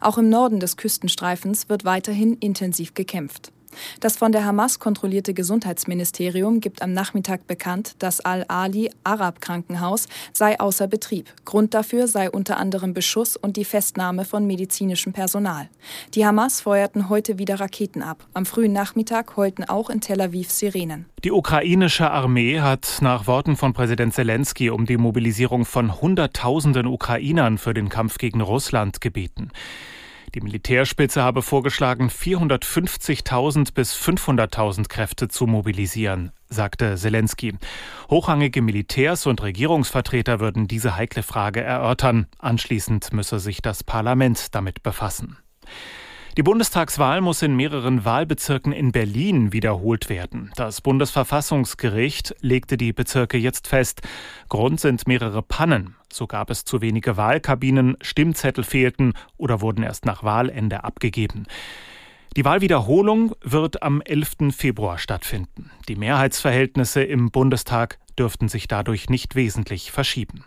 Auch im Norden des Küstenstreifens wird weiterhin intensiv gekämpft. Das von der Hamas kontrollierte Gesundheitsministerium gibt am Nachmittag bekannt, das Al-Ali Arab Krankenhaus sei außer Betrieb. Grund dafür sei unter anderem Beschuss und die Festnahme von medizinischem Personal. Die Hamas feuerten heute wieder Raketen ab. Am frühen Nachmittag heulten auch in Tel Aviv Sirenen. Die ukrainische Armee hat nach Worten von Präsident Zelensky um die Mobilisierung von Hunderttausenden Ukrainern für den Kampf gegen Russland gebeten. Die Militärspitze habe vorgeschlagen, 450.000 bis 500.000 Kräfte zu mobilisieren, sagte Zelensky. Hochrangige Militärs und Regierungsvertreter würden diese heikle Frage erörtern. Anschließend müsse sich das Parlament damit befassen. Die Bundestagswahl muss in mehreren Wahlbezirken in Berlin wiederholt werden. Das Bundesverfassungsgericht legte die Bezirke jetzt fest. Grund sind mehrere Pannen. So gab es zu wenige Wahlkabinen, Stimmzettel fehlten oder wurden erst nach Wahlende abgegeben. Die Wahlwiederholung wird am 11. Februar stattfinden. Die Mehrheitsverhältnisse im Bundestag dürften sich dadurch nicht wesentlich verschieben.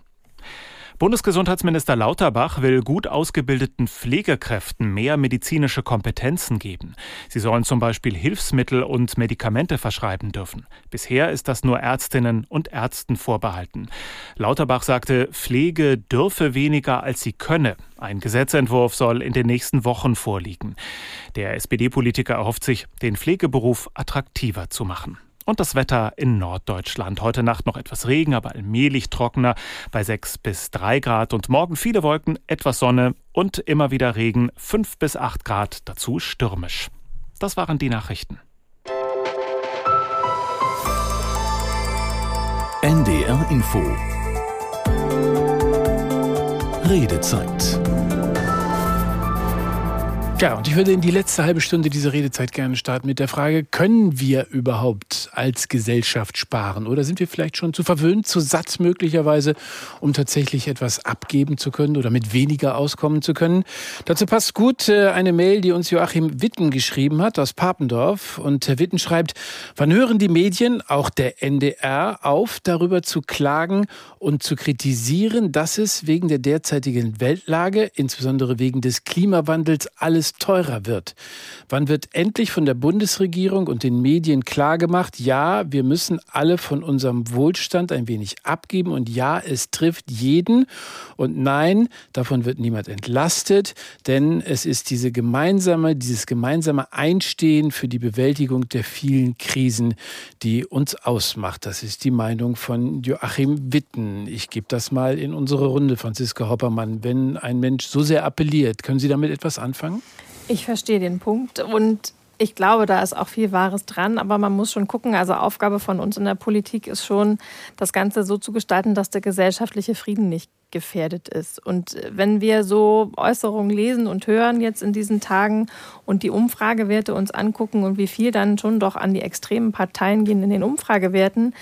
Bundesgesundheitsminister Lauterbach will gut ausgebildeten Pflegekräften mehr medizinische Kompetenzen geben. Sie sollen zum Beispiel Hilfsmittel und Medikamente verschreiben dürfen. Bisher ist das nur Ärztinnen und Ärzten vorbehalten. Lauterbach sagte, Pflege dürfe weniger, als sie könne. Ein Gesetzentwurf soll in den nächsten Wochen vorliegen. Der SPD-Politiker erhofft sich, den Pflegeberuf attraktiver zu machen. Und das Wetter in Norddeutschland. Heute Nacht noch etwas Regen, aber allmählich trockener bei 6 bis 3 Grad. Und morgen viele Wolken, etwas Sonne und immer wieder Regen, 5 bis 8 Grad, dazu stürmisch. Das waren die Nachrichten. NDR Info Redezeit ja, und ich würde in die letzte halbe Stunde dieser Redezeit gerne starten mit der Frage, können wir überhaupt als Gesellschaft sparen? Oder sind wir vielleicht schon zu verwöhnt, zu satt möglicherweise, um tatsächlich etwas abgeben zu können oder mit weniger auskommen zu können? Dazu passt gut äh, eine Mail, die uns Joachim Witten geschrieben hat aus Papendorf. Und Herr Witten schreibt, wann hören die Medien, auch der NDR, auf, darüber zu klagen und zu kritisieren, dass es wegen der derzeitigen Weltlage, insbesondere wegen des Klimawandels, alles teurer wird. Wann wird endlich von der Bundesregierung und den Medien klargemacht, ja, wir müssen alle von unserem Wohlstand ein wenig abgeben und ja, es trifft jeden und nein, davon wird niemand entlastet, denn es ist diese gemeinsame, dieses gemeinsame Einstehen für die Bewältigung der vielen Krisen, die uns ausmacht. Das ist die Meinung von Joachim Witten. Ich gebe das mal in unsere Runde, Franziska Hoppermann. Wenn ein Mensch so sehr appelliert, können Sie damit etwas anfangen? Ich verstehe den Punkt und ich glaube, da ist auch viel Wahres dran, aber man muss schon gucken. Also Aufgabe von uns in der Politik ist schon, das Ganze so zu gestalten, dass der gesellschaftliche Frieden nicht gefährdet ist. Und wenn wir so Äußerungen lesen und hören jetzt in diesen Tagen und die Umfragewerte uns angucken und wie viel dann schon doch an die extremen Parteien gehen in den Umfragewerten,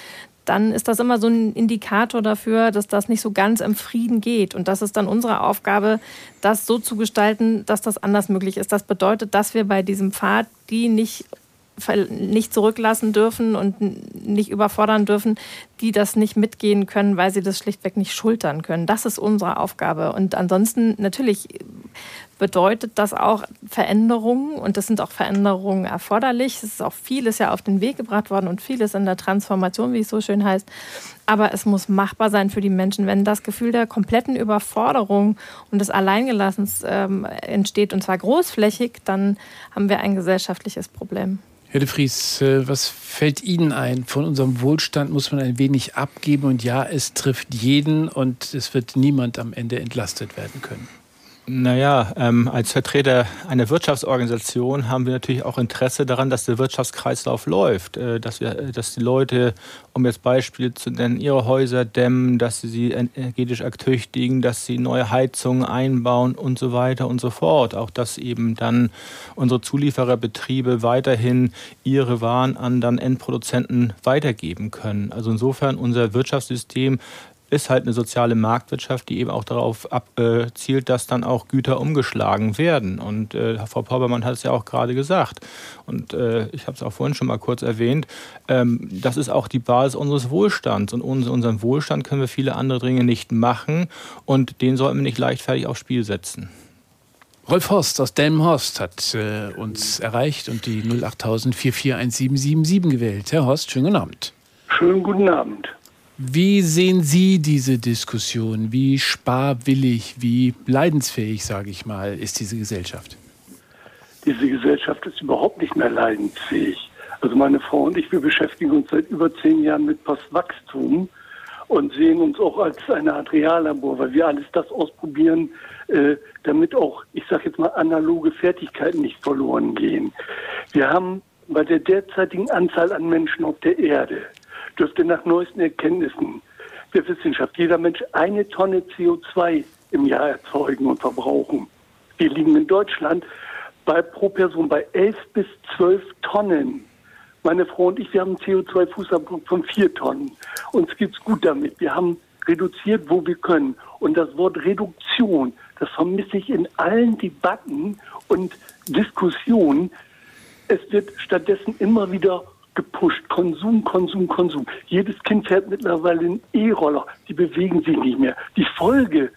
dann ist das immer so ein Indikator dafür, dass das nicht so ganz im Frieden geht. Und das ist dann unsere Aufgabe, das so zu gestalten, dass das anders möglich ist. Das bedeutet, dass wir bei diesem Pfad die nicht nicht zurücklassen dürfen und nicht überfordern dürfen, die das nicht mitgehen können, weil sie das schlichtweg nicht schultern können. Das ist unsere Aufgabe. Und ansonsten natürlich bedeutet das auch Veränderungen und es sind auch Veränderungen erforderlich. Es ist auch vieles ja auf den Weg gebracht worden und vieles in der Transformation, wie es so schön heißt. Aber es muss machbar sein für die Menschen. Wenn das Gefühl der kompletten Überforderung und des Alleingelassens ähm, entsteht, und zwar großflächig, dann haben wir ein gesellschaftliches Problem. Herr de Vries, äh, was fällt Ihnen ein? Von unserem Wohlstand muss man ein wenig abgeben und ja, es trifft jeden und es wird niemand am Ende entlastet werden können. Naja, ähm, als Vertreter einer Wirtschaftsorganisation haben wir natürlich auch Interesse daran, dass der Wirtschaftskreislauf läuft, äh, dass, wir, äh, dass die Leute, um jetzt Beispiele zu nennen, ihre Häuser dämmen, dass sie sie energetisch ertüchtigen, dass sie neue Heizungen einbauen und so weiter und so fort. Auch dass eben dann unsere Zuliefererbetriebe weiterhin ihre Waren an dann Endproduzenten weitergeben können. Also insofern unser Wirtschaftssystem ist halt eine soziale Marktwirtschaft, die eben auch darauf abzielt, dass dann auch Güter umgeschlagen werden. Und äh, Frau Paubermann hat es ja auch gerade gesagt. Und äh, ich habe es auch vorhin schon mal kurz erwähnt. Ähm, das ist auch die Basis unseres Wohlstands. Und ohne unseren Wohlstand können wir viele andere Dinge nicht machen. Und den sollten wir nicht leichtfertig aufs Spiel setzen. Rolf Horst aus Delmenhorst hat äh, uns erreicht und die 08000 441777 gewählt. Herr Horst, schönen guten Abend. Schönen guten Abend. Wie sehen Sie diese Diskussion? Wie sparwillig, wie leidensfähig, sage ich mal, ist diese Gesellschaft? Diese Gesellschaft ist überhaupt nicht mehr leidensfähig. Also meine Frau und ich, wir beschäftigen uns seit über zehn Jahren mit Postwachstum und sehen uns auch als eine Art Reallabor, weil wir alles das ausprobieren, äh, damit auch, ich sage jetzt mal, analoge Fertigkeiten nicht verloren gehen. Wir haben bei der derzeitigen Anzahl an Menschen auf der Erde dürfte nach neuesten Erkenntnissen der Wissenschaft jeder Mensch eine Tonne CO2 im Jahr erzeugen und verbrauchen. Wir liegen in Deutschland bei, pro Person bei 11 bis 12 Tonnen. Meine Frau und ich, wir haben einen CO2-Fußabdruck von 4 Tonnen. Uns geht's gut damit. Wir haben reduziert, wo wir können. Und das Wort Reduktion, das vermisse ich in allen Debatten und Diskussionen. Es wird stattdessen immer wieder gepusht. Konsum, Konsum, Konsum. Jedes Kind fährt mittlerweile einen E-Roller. Die bewegen sich nicht mehr. Die Folge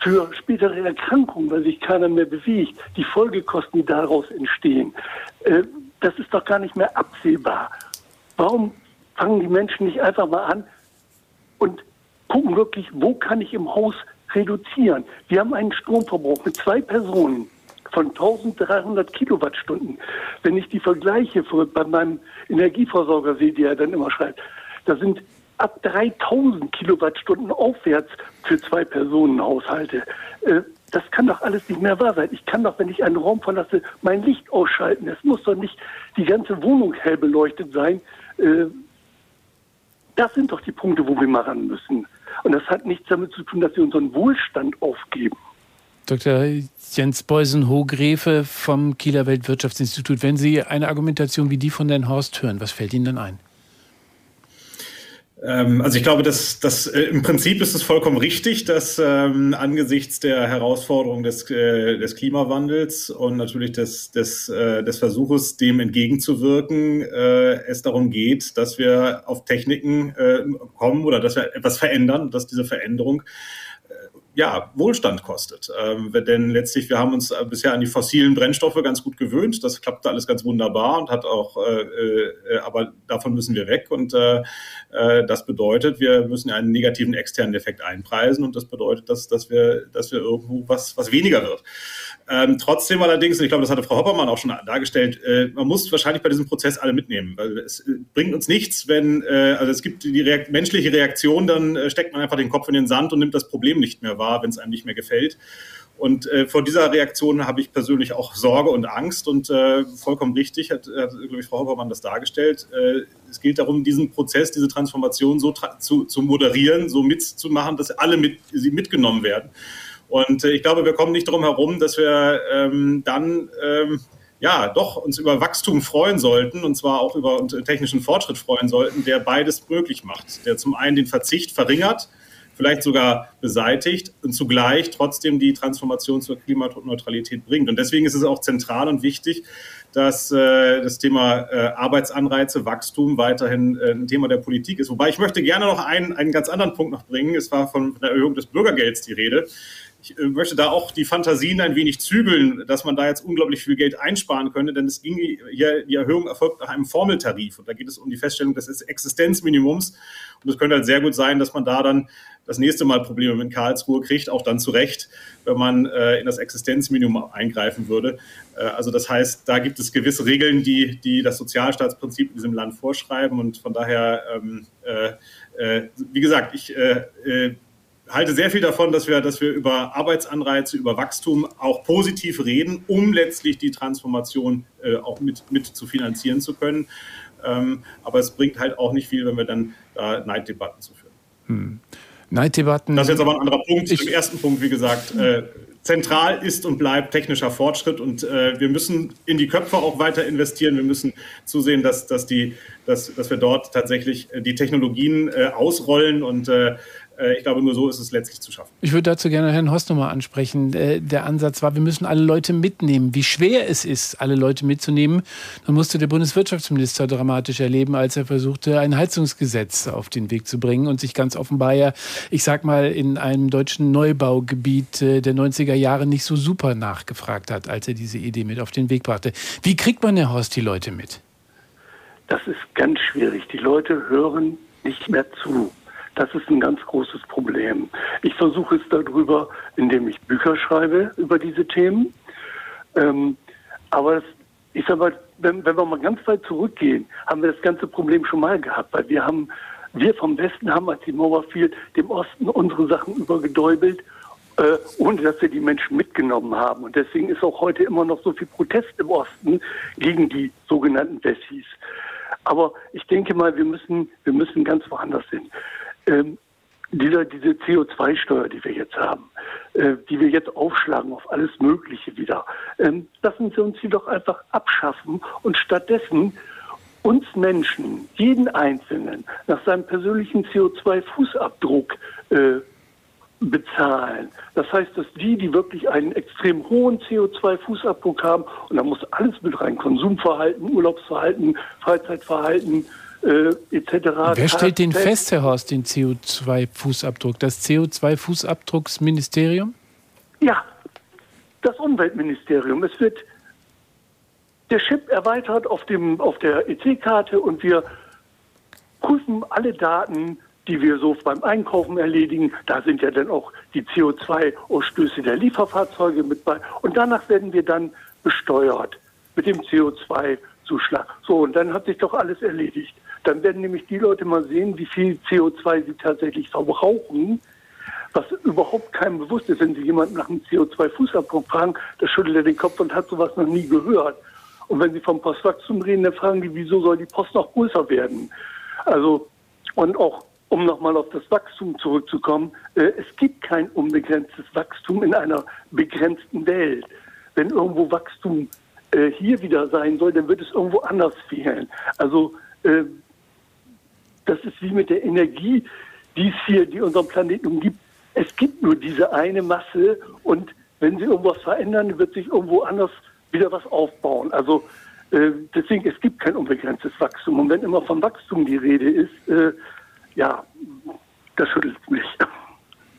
für spätere Erkrankungen, weil sich keiner mehr bewegt, die Folgekosten, die daraus entstehen, äh, das ist doch gar nicht mehr absehbar. Warum fangen die Menschen nicht einfach mal an und gucken wirklich, wo kann ich im Haus reduzieren? Wir haben einen Stromverbrauch mit zwei Personen von 1300 Kilowattstunden. Wenn ich die vergleiche bei meinem Energieversorger sehe, der dann immer schreibt, da sind ab 3000 Kilowattstunden aufwärts für zwei Personen Haushalte. Äh, das kann doch alles nicht mehr wahr sein. Ich kann doch, wenn ich einen Raum verlasse, mein Licht ausschalten. Es muss doch nicht die ganze Wohnung hell beleuchtet sein. Äh, das sind doch die Punkte, wo wir mal ran müssen. Und das hat nichts damit zu tun, dass wir unseren Wohlstand aufgeben. Dr. Jens Beusen-Hogrefe vom Kieler Weltwirtschaftsinstitut. Wenn Sie eine Argumentation wie die von Herrn Horst hören, was fällt Ihnen denn ein? Ähm, also ich glaube, dass, dass äh, im Prinzip ist es vollkommen richtig, dass ähm, angesichts der Herausforderung des, äh, des Klimawandels und natürlich des, des, äh, des Versuches, dem entgegenzuwirken, äh, es darum geht, dass wir auf Techniken äh, kommen oder dass wir etwas verändern, dass diese Veränderung ja, Wohlstand kostet. Ähm, denn letztlich, wir haben uns äh, bisher an die fossilen Brennstoffe ganz gut gewöhnt. Das klappte alles ganz wunderbar und hat auch, äh, äh, aber davon müssen wir weg. Und äh, äh, das bedeutet, wir müssen einen negativen externen Effekt einpreisen und das bedeutet, dass, dass wir, dass wir irgendwo was, was weniger wird. Ähm, trotzdem allerdings, und ich glaube, das hatte Frau Hoppermann auch schon dargestellt, äh, man muss wahrscheinlich bei diesem Prozess alle mitnehmen, weil es äh, bringt uns nichts, wenn, äh, also es gibt die Reakt menschliche Reaktion, dann äh, steckt man einfach den Kopf in den Sand und nimmt das Problem nicht mehr wahr, wenn es einem nicht mehr gefällt. Und äh, vor dieser Reaktion habe ich persönlich auch Sorge und Angst und äh, vollkommen richtig hat, hat glaube ich, Frau Hoppermann das dargestellt. Es gilt darum, diesen Prozess, diese Transformation so zu, zu moderieren, so mitzumachen, dass alle mit, sie mitgenommen werden. Und äh, ich glaube, wir kommen nicht darum herum, dass wir ähm, dann ähm, ja doch uns über Wachstum freuen sollten und zwar auch über technischen Fortschritt freuen sollten, der beides möglich macht, der zum einen den Verzicht verringert, vielleicht sogar beseitigt und zugleich trotzdem die Transformation zur Klimaneutralität bringt. Und deswegen ist es auch zentral und wichtig, dass äh, das Thema äh, Arbeitsanreize, Wachstum weiterhin äh, ein Thema der Politik ist. Wobei ich möchte gerne noch einen, einen ganz anderen Punkt noch bringen. Es war von der Erhöhung des Bürgergelds die Rede. Ich äh, möchte da auch die Fantasien ein wenig zügeln, dass man da jetzt unglaublich viel Geld einsparen könnte, denn es ging hier, die Erhöhung erfolgt nach einem Formeltarif. Und da geht es um die Feststellung des Existenzminimums. Und es könnte halt sehr gut sein, dass man da dann das nächste Mal Probleme mit Karlsruhe kriegt, auch dann zu Recht, wenn man äh, in das Existenzminimum eingreifen würde. Äh, also das heißt, da gibt es gewisse Regeln, die, die das Sozialstaatsprinzip in diesem Land vorschreiben. Und von daher, ähm, äh, äh wie gesagt, ich äh, halte sehr viel davon, dass wir, dass wir über Arbeitsanreize, über Wachstum auch positiv reden, um letztlich die Transformation äh, auch mit, mit zu finanzieren zu können. Ähm, aber es bringt halt auch nicht viel, wenn wir dann da Neiddebatten zu führen. Hm. Neiddebatten. Das ist jetzt aber ein anderer Punkt. Ich, Im ersten Punkt, wie gesagt, äh, zentral ist und bleibt technischer Fortschritt und äh, wir müssen in die Köpfe auch weiter investieren. Wir müssen zusehen, dass, dass, die, dass, dass wir dort tatsächlich äh, die Technologien äh, ausrollen und äh, äh, ich glaube, nur so ist es letztlich zu schaffen. Ich würde dazu gerne Herrn Horst nochmal ansprechen. Äh, der Ansatz war, wir müssen alle Leute mitnehmen. Wie schwer es ist, alle Leute mitzunehmen, dann musste der Bundeswirtschaftsminister dramatisch erleben, als er versuchte, ein Heizungsgesetz auf den Weg zu bringen und sich ganz offenbar ja, ich sag mal, in einem deutschen Neubaugebiet äh, der 90er Jahre nicht so super nachgefragt hat, als er diese Idee mit auf den Weg brachte. Wie kriegt man, Herr Horst, die Leute mit? Das ist ganz schwierig. Die Leute hören nicht mehr zu. Das ist ein ganz großes Problem. Ich versuche es darüber, indem ich Bücher schreibe über diese Themen. Ähm, aber das, ich sag mal, wenn, wenn wir mal ganz weit zurückgehen, haben wir das ganze Problem schon mal gehabt, weil wir haben, wir vom Westen haben, als die Mauer fiel, dem Osten unsere Sachen übergedäubelt äh, ohne dass wir die Menschen mitgenommen haben. Und deswegen ist auch heute immer noch so viel Protest im Osten gegen die sogenannten Wessis. Aber ich denke mal, wir müssen, wir müssen ganz woanders hin. Ähm, dieser, diese CO2-Steuer, die wir jetzt haben, äh, die wir jetzt aufschlagen auf alles Mögliche wieder, ähm, lassen Sie uns die doch einfach abschaffen und stattdessen uns Menschen, jeden Einzelnen, nach seinem persönlichen CO2-Fußabdruck äh, bezahlen. Das heißt, dass die, die wirklich einen extrem hohen CO2-Fußabdruck haben, und da muss alles mit rein, Konsumverhalten, Urlaubsverhalten, Freizeitverhalten, äh, etc. Wer stellt den fest, Herr Horst, den CO2-Fußabdruck? Das CO2-Fußabdrucksministerium? Ja, das Umweltministerium. Es wird der Chip erweitert auf, dem, auf der EC-Karte und wir prüfen alle Daten, die wir so beim Einkaufen erledigen. Da sind ja dann auch die CO2-Ausstöße der Lieferfahrzeuge mit bei. Und danach werden wir dann besteuert mit dem CO2-Zuschlag. So, und dann hat sich doch alles erledigt. Dann werden nämlich die Leute mal sehen, wie viel CO2 sie tatsächlich verbrauchen, was überhaupt keinem bewusst ist. Wenn Sie jemanden nach einem CO2-Fußabdruck fragen, da schüttelt er den Kopf und hat sowas noch nie gehört. Und wenn Sie vom Postwachstum reden, dann fragen die, wieso soll die Post noch größer werden? Also, und auch um nochmal auf das Wachstum zurückzukommen, äh, es gibt kein unbegrenztes Wachstum in einer begrenzten Welt. Wenn irgendwo Wachstum äh, hier wieder sein soll, dann wird es irgendwo anders fehlen. Also äh, das ist wie mit der Energie, die es hier, die unserem Planeten umgibt. Es gibt nur diese eine Masse und wenn sie irgendwas verändern, wird sich irgendwo anders wieder was aufbauen. Also äh, deswegen, es gibt kein unbegrenztes Wachstum. Und wenn immer von Wachstum die Rede ist, äh, ja, das schüttelt mich.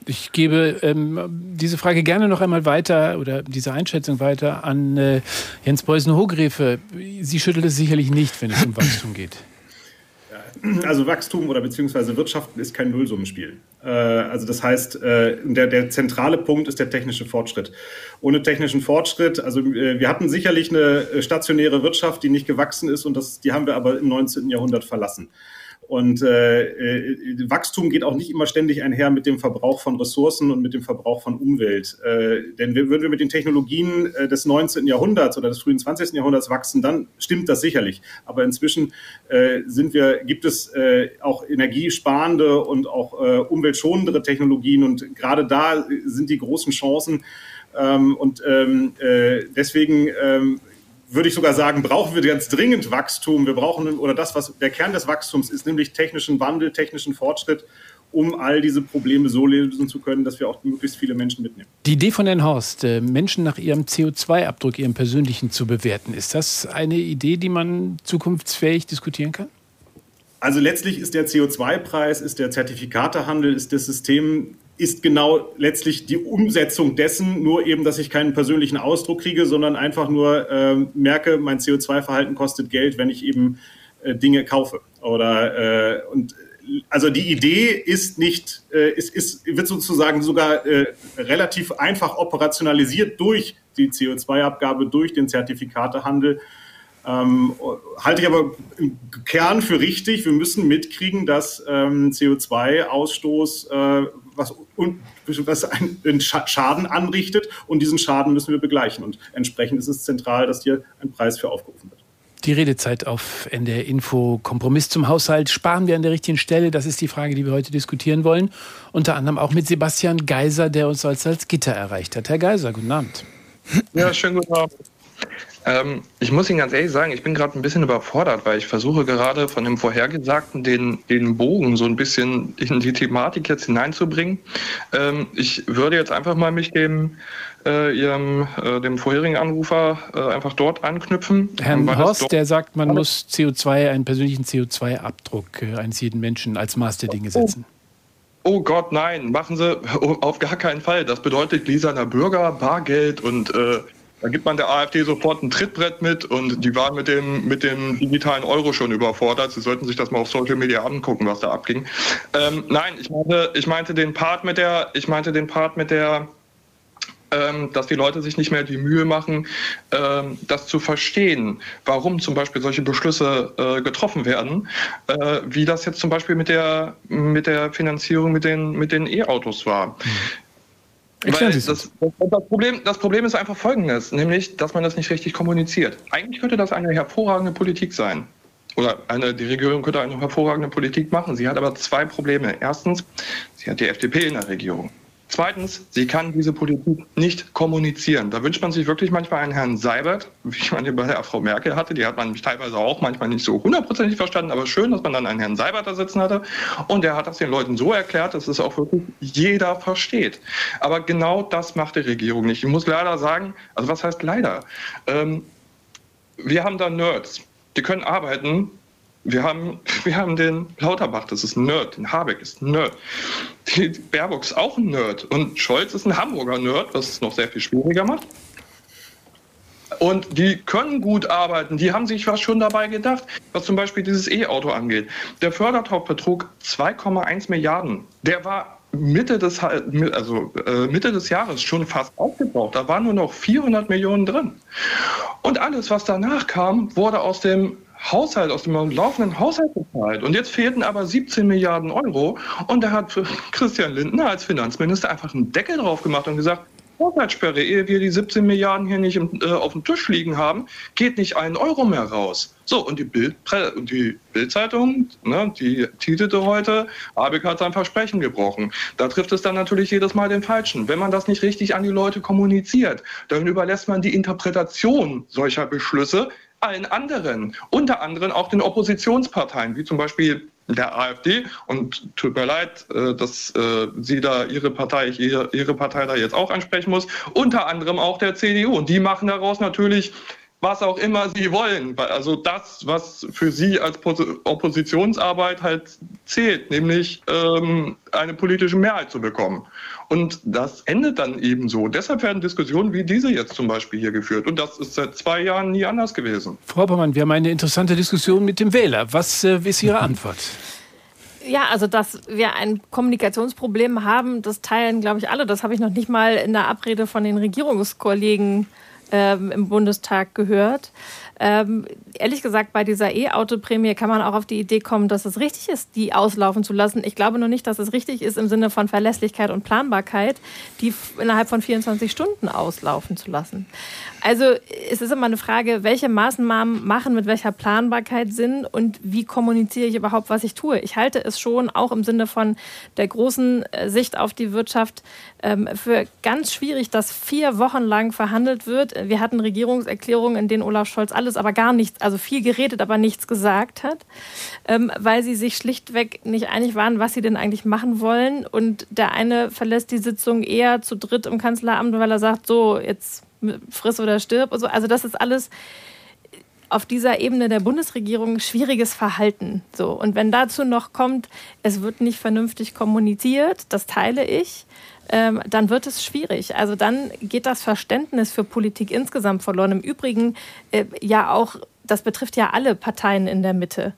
Ich gebe ähm, diese Frage gerne noch einmal weiter oder diese Einschätzung weiter an äh, Jens Beusen-Hogrefe. Sie schüttelt es sicherlich nicht, wenn es um Wachstum geht. Also Wachstum oder beziehungsweise Wirtschaften ist kein Nullsummenspiel. Äh, also das heißt, äh, der, der zentrale Punkt ist der technische Fortschritt. Ohne technischen Fortschritt, also äh, wir hatten sicherlich eine stationäre Wirtschaft, die nicht gewachsen ist und das, die haben wir aber im 19. Jahrhundert verlassen. Und äh, äh, Wachstum geht auch nicht immer ständig einher mit dem Verbrauch von Ressourcen und mit dem Verbrauch von Umwelt. Äh, denn würden wir mit den Technologien äh, des 19. Jahrhunderts oder des frühen 20. Jahrhunderts wachsen, dann stimmt das sicherlich. Aber inzwischen äh, sind wir, gibt es äh, auch energiesparende und auch äh, umweltschonendere Technologien und gerade da sind die großen Chancen. Ähm, und ähm, äh, deswegen ähm, würde ich sogar sagen, brauchen wir ganz dringend Wachstum. Wir brauchen, oder das, was der Kern des Wachstums ist, nämlich technischen Wandel, technischen Fortschritt, um all diese Probleme so lösen zu können, dass wir auch möglichst viele Menschen mitnehmen. Die Idee von Herrn Horst, äh, Menschen nach ihrem CO2-Abdruck, ihrem persönlichen zu bewerten, ist das eine Idee, die man zukunftsfähig diskutieren kann? Also letztlich ist der CO2-Preis, ist der Zertifikatehandel, ist das System ist genau letztlich die Umsetzung dessen, nur eben, dass ich keinen persönlichen Ausdruck kriege, sondern einfach nur äh, merke, mein CO2-Verhalten kostet Geld, wenn ich eben äh, Dinge kaufe. Oder äh, und also die Idee ist nicht, äh, ist, ist, wird sozusagen sogar äh, relativ einfach operationalisiert durch die CO2-Abgabe, durch den Zertifikatehandel. Ähm, halte ich aber im Kern für richtig. Wir müssen mitkriegen, dass ähm, CO2-Ausstoß was, was einen Schaden anrichtet und diesen Schaden müssen wir begleichen. Und entsprechend ist es zentral, dass hier ein Preis für aufgerufen wird. Die Redezeit auf NDR Info. Kompromiss zum Haushalt. Sparen wir an der richtigen Stelle? Das ist die Frage, die wir heute diskutieren wollen. Unter anderem auch mit Sebastian Geiser, der uns als Salzgitter erreicht hat. Herr Geiser, guten Abend. Ja, schönen guten Abend. Ähm, ich muss Ihnen ganz ehrlich sagen, ich bin gerade ein bisschen überfordert, weil ich versuche gerade von dem Vorhergesagten den, den Bogen so ein bisschen in die Thematik jetzt hineinzubringen. Ähm, ich würde jetzt einfach mal mich dem äh, Ihrem äh, dem vorherigen Anrufer äh, einfach dort anknüpfen. Herrn Horst, der sagt, man muss CO2, einen persönlichen CO2-Abdruck äh, eines jeden Menschen als Maß der Dinge setzen. Oh Gott, nein, machen Sie auf gar keinen Fall. Das bedeutet gläserner Bürger, Bargeld und äh, da gibt man der AfD sofort ein Trittbrett mit und die waren mit dem, mit dem digitalen Euro schon überfordert. Sie sollten sich das mal auf Social Media angucken, was da abging. Ähm, nein, ich meinte, ich meinte den Part mit der, ich meinte den Part mit der, ähm, dass die Leute sich nicht mehr die Mühe machen, ähm, das zu verstehen, warum zum Beispiel solche Beschlüsse äh, getroffen werden, äh, wie das jetzt zum Beispiel mit der, mit der Finanzierung mit den, mit den E-Autos war. Mhm. Weil das, das, Problem, das Problem ist einfach folgendes, nämlich, dass man das nicht richtig kommuniziert. Eigentlich könnte das eine hervorragende Politik sein. oder eine, die Regierung könnte eine hervorragende Politik machen. Sie hat aber zwei Probleme. Erstens, sie hat die FDP in der Regierung. Zweitens, sie kann diese Politik nicht kommunizieren. Da wünscht man sich wirklich manchmal einen Herrn Seibert, wie man ihn bei der Frau Merkel hatte. Die hat man teilweise auch manchmal nicht so hundertprozentig verstanden, aber schön, dass man dann einen Herrn Seibert da sitzen hatte. Und der hat das den Leuten so erklärt, dass es auch wirklich jeder versteht. Aber genau das macht die Regierung nicht. Ich muss leider sagen, also was heißt leider? Ähm, wir haben da Nerds, die können arbeiten, wir haben, wir haben den Lauterbach, das ist ein Nerd. Den Habeck ist ein Nerd. Die Baerbock ist auch ein Nerd. Und Scholz ist ein Hamburger Nerd, was es noch sehr viel schwieriger macht. Und die können gut arbeiten. Die haben sich was schon dabei gedacht, was zum Beispiel dieses E-Auto angeht. Der Fördertopf betrug 2,1 Milliarden. Der war Mitte des, also, äh, Mitte des Jahres schon fast aufgebraucht. Da waren nur noch 400 Millionen drin. Und alles, was danach kam, wurde aus dem Haushalt, aus dem laufenden Haushalt bezahlt. Und jetzt fehlten aber 17 Milliarden Euro. Und da hat Christian Lindner als Finanzminister einfach einen Deckel drauf gemacht und gesagt, Haushaltssperre, ehe wir die 17 Milliarden hier nicht im, äh, auf dem Tisch liegen haben, geht nicht ein Euro mehr raus. So, und die Bild und die Bildzeitung, ne, die titelte heute, Abeck hat sein Versprechen gebrochen. Da trifft es dann natürlich jedes Mal den Falschen. Wenn man das nicht richtig an die Leute kommuniziert, dann überlässt man die Interpretation solcher Beschlüsse allen anderen, unter anderem auch den Oppositionsparteien, wie zum Beispiel der AfD. Und tut mir leid, äh, dass äh, Sie da Ihre Partei, Ihre Partei da jetzt auch ansprechen muss. Unter anderem auch der CDU. Und die machen daraus natürlich was auch immer sie wollen. Also das, was für sie als Oppositionsarbeit halt zählt, nämlich ähm, eine politische Mehrheit zu bekommen. Und das endet dann eben so. Deshalb werden Diskussionen wie diese jetzt zum Beispiel hier geführt. Und das ist seit zwei Jahren nie anders gewesen. Frau Oppermann, wir haben eine interessante Diskussion mit dem Wähler. Was äh, ist Ihre Antwort? Ja, also dass wir ein Kommunikationsproblem haben, das teilen, glaube ich, alle. Das habe ich noch nicht mal in der Abrede von den Regierungskollegen ähm, im Bundestag gehört. Ähm, ehrlich gesagt, bei dieser E-Auto-Prämie kann man auch auf die Idee kommen, dass es richtig ist, die auslaufen zu lassen. Ich glaube nur nicht, dass es richtig ist im Sinne von Verlässlichkeit und Planbarkeit, die innerhalb von 24 Stunden auslaufen zu lassen. Also es ist immer eine Frage, welche Maßnahmen machen mit welcher Planbarkeit Sinn und wie kommuniziere ich überhaupt, was ich tue. Ich halte es schon auch im Sinne von der großen äh, Sicht auf die Wirtschaft ähm, für ganz schwierig, dass vier Wochen lang verhandelt wird. Wir hatten Regierungserklärungen, in denen Olaf Scholz alle alles, aber gar nichts, also viel geredet, aber nichts gesagt hat, ähm, weil sie sich schlichtweg nicht einig waren, was sie denn eigentlich machen wollen. Und der eine verlässt die Sitzung eher zu dritt im Kanzleramt, weil er sagt, so, jetzt friss oder stirb. Und so. Also das ist alles auf dieser Ebene der Bundesregierung schwieriges Verhalten. So. Und wenn dazu noch kommt, es wird nicht vernünftig kommuniziert, das teile ich ähm, dann wird es schwierig. Also dann geht das Verständnis für Politik insgesamt verloren. Im Übrigen äh, ja auch, das betrifft ja alle Parteien in der Mitte,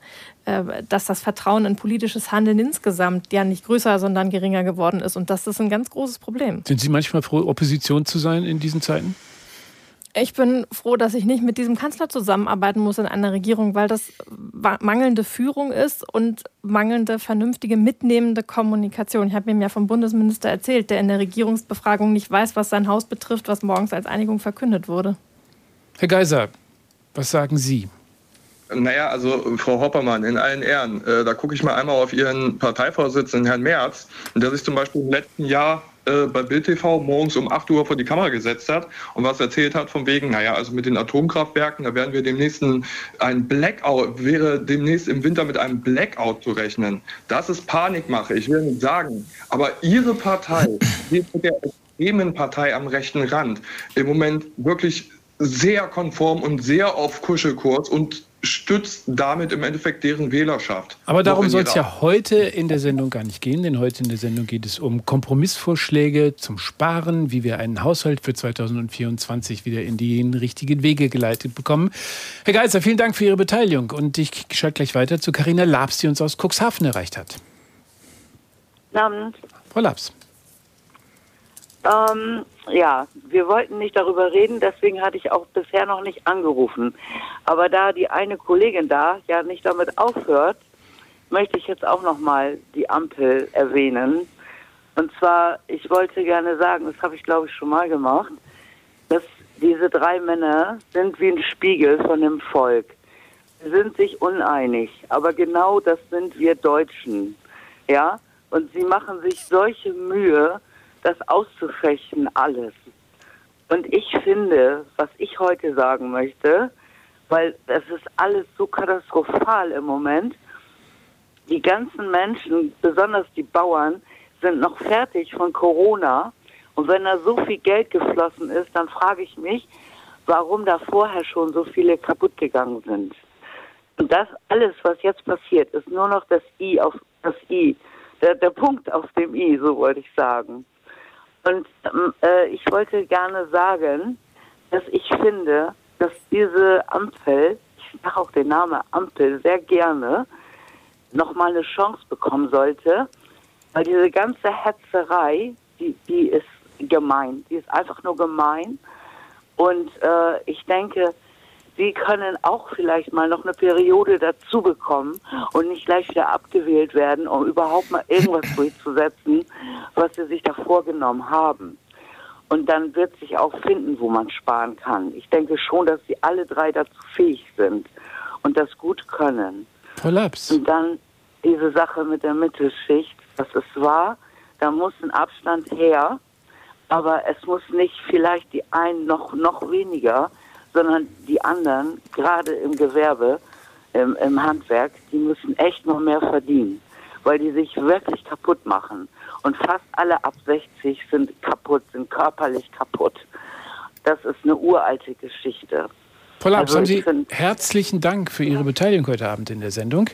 äh, dass das Vertrauen in politisches Handeln insgesamt ja nicht größer, sondern geringer geworden ist. Und das ist ein ganz großes Problem. Sind Sie manchmal froh, Opposition zu sein in diesen Zeiten? Ich bin froh, dass ich nicht mit diesem Kanzler zusammenarbeiten muss in einer Regierung, weil das mangelnde Führung ist und mangelnde vernünftige mitnehmende Kommunikation. Ich habe ihm ja vom Bundesminister erzählt, der in der Regierungsbefragung nicht weiß, was sein Haus betrifft, was morgens als Einigung verkündet wurde. Herr Geiser, was sagen Sie? Naja, also Frau Hoppermann, in allen Ehren, äh, da gucke ich mal einmal auf Ihren Parteivorsitzenden, Herrn Merz, der sich zum Beispiel im letzten Jahr äh, bei Bild TV morgens um 8 Uhr vor die Kamera gesetzt hat und was erzählt hat von wegen, naja, also mit den Atomkraftwerken, da werden wir demnächst ein Blackout, wäre demnächst im Winter mit einem Blackout zu rechnen. Das ist Panikmache, ich will nicht sagen. Aber Ihre Partei, die mit der extremen Partei am rechten Rand, im Moment wirklich sehr konform und sehr auf Kuschelkurs und stützt damit im Endeffekt deren Wählerschaft. Aber darum soll es ja heute in der Sendung gar nicht gehen, denn heute in der Sendung geht es um Kompromissvorschläge zum Sparen, wie wir einen Haushalt für 2024 wieder in die richtigen Wege geleitet bekommen. Herr Geizer, vielen Dank für Ihre Beteiligung und ich schalte gleich weiter zu Karina Labs, die uns aus Cuxhaven erreicht hat. Guten Abend. Frau Labs. Ähm, ja, wir wollten nicht darüber reden, deswegen hatte ich auch bisher noch nicht angerufen. Aber da die eine Kollegin da ja nicht damit aufhört, möchte ich jetzt auch noch mal die Ampel erwähnen. Und zwar, ich wollte gerne sagen, das habe ich glaube ich schon mal gemacht, dass diese drei Männer sind wie ein Spiegel von dem Volk. Sie sind sich uneinig, aber genau das sind wir Deutschen. Ja? Und sie machen sich solche Mühe, das auszufechten, alles. Und ich finde, was ich heute sagen möchte, weil es ist alles so katastrophal im Moment, die ganzen Menschen, besonders die Bauern, sind noch fertig von Corona. Und wenn da so viel Geld geflossen ist, dann frage ich mich, warum da vorher schon so viele kaputt gegangen sind. Und das alles, was jetzt passiert, ist nur noch das I auf das I. Der, der Punkt auf dem I, so wollte ich sagen. Und äh, ich wollte gerne sagen, dass ich finde, dass diese Ampel, ich sage auch den Namen Ampel sehr gerne, nochmal eine Chance bekommen sollte, weil diese ganze Hetzerei, die, die ist gemein, die ist einfach nur gemein. Und äh, ich denke, sie können auch vielleicht mal noch eine Periode dazu bekommen und nicht gleich wieder abgewählt werden, um überhaupt mal irgendwas durchzusetzen, was sie sich da vorgenommen haben. Und dann wird sich auch finden, wo man sparen kann. Ich denke schon, dass sie alle drei dazu fähig sind und das gut können. Kollaps. Und dann diese Sache mit der Mittelschicht, was es war, da muss ein Abstand her, aber es muss nicht vielleicht die einen noch, noch weniger, sondern die anderen, gerade im Gewerbe, im, im Handwerk, die müssen echt noch mehr verdienen, weil die sich wirklich kaputt machen. Und fast alle ab 60 sind kaputt, sind körperlich kaputt. Das ist eine uralte Geschichte. Frau Laps, also haben Sie herzlichen Dank für Ihre Beteiligung heute Abend in der Sendung.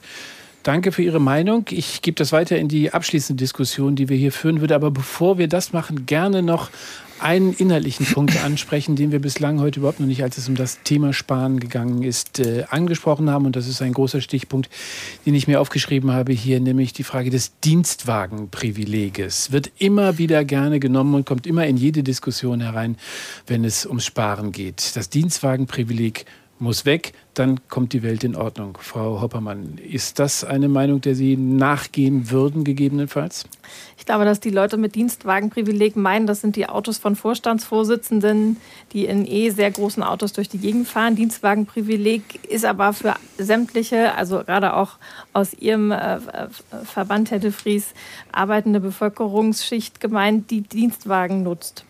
Danke für Ihre Meinung. Ich gebe das weiter in die abschließende Diskussion, die wir hier führen würde. Aber bevor wir das machen, gerne noch einen inhaltlichen Punkt ansprechen, den wir bislang heute überhaupt noch nicht, als es um das Thema Sparen gegangen ist, äh, angesprochen haben. Und das ist ein großer Stichpunkt, den ich mir aufgeschrieben habe hier, nämlich die Frage des Dienstwagenprivileges. Wird immer wieder gerne genommen und kommt immer in jede Diskussion herein, wenn es ums Sparen geht. Das Dienstwagenprivileg muss weg, dann kommt die Welt in Ordnung. Frau Hoppermann, ist das eine Meinung, der Sie nachgehen würden, gegebenenfalls? Ich glaube, dass die Leute mit Dienstwagenprivileg meinen, das sind die Autos von Vorstandsvorsitzenden, die in eh sehr großen Autos durch die Gegend fahren. Dienstwagenprivileg ist aber für sämtliche, also gerade auch aus Ihrem äh, Verband, Herr de Vries, arbeitende Bevölkerungsschicht gemeint, die Dienstwagen nutzt.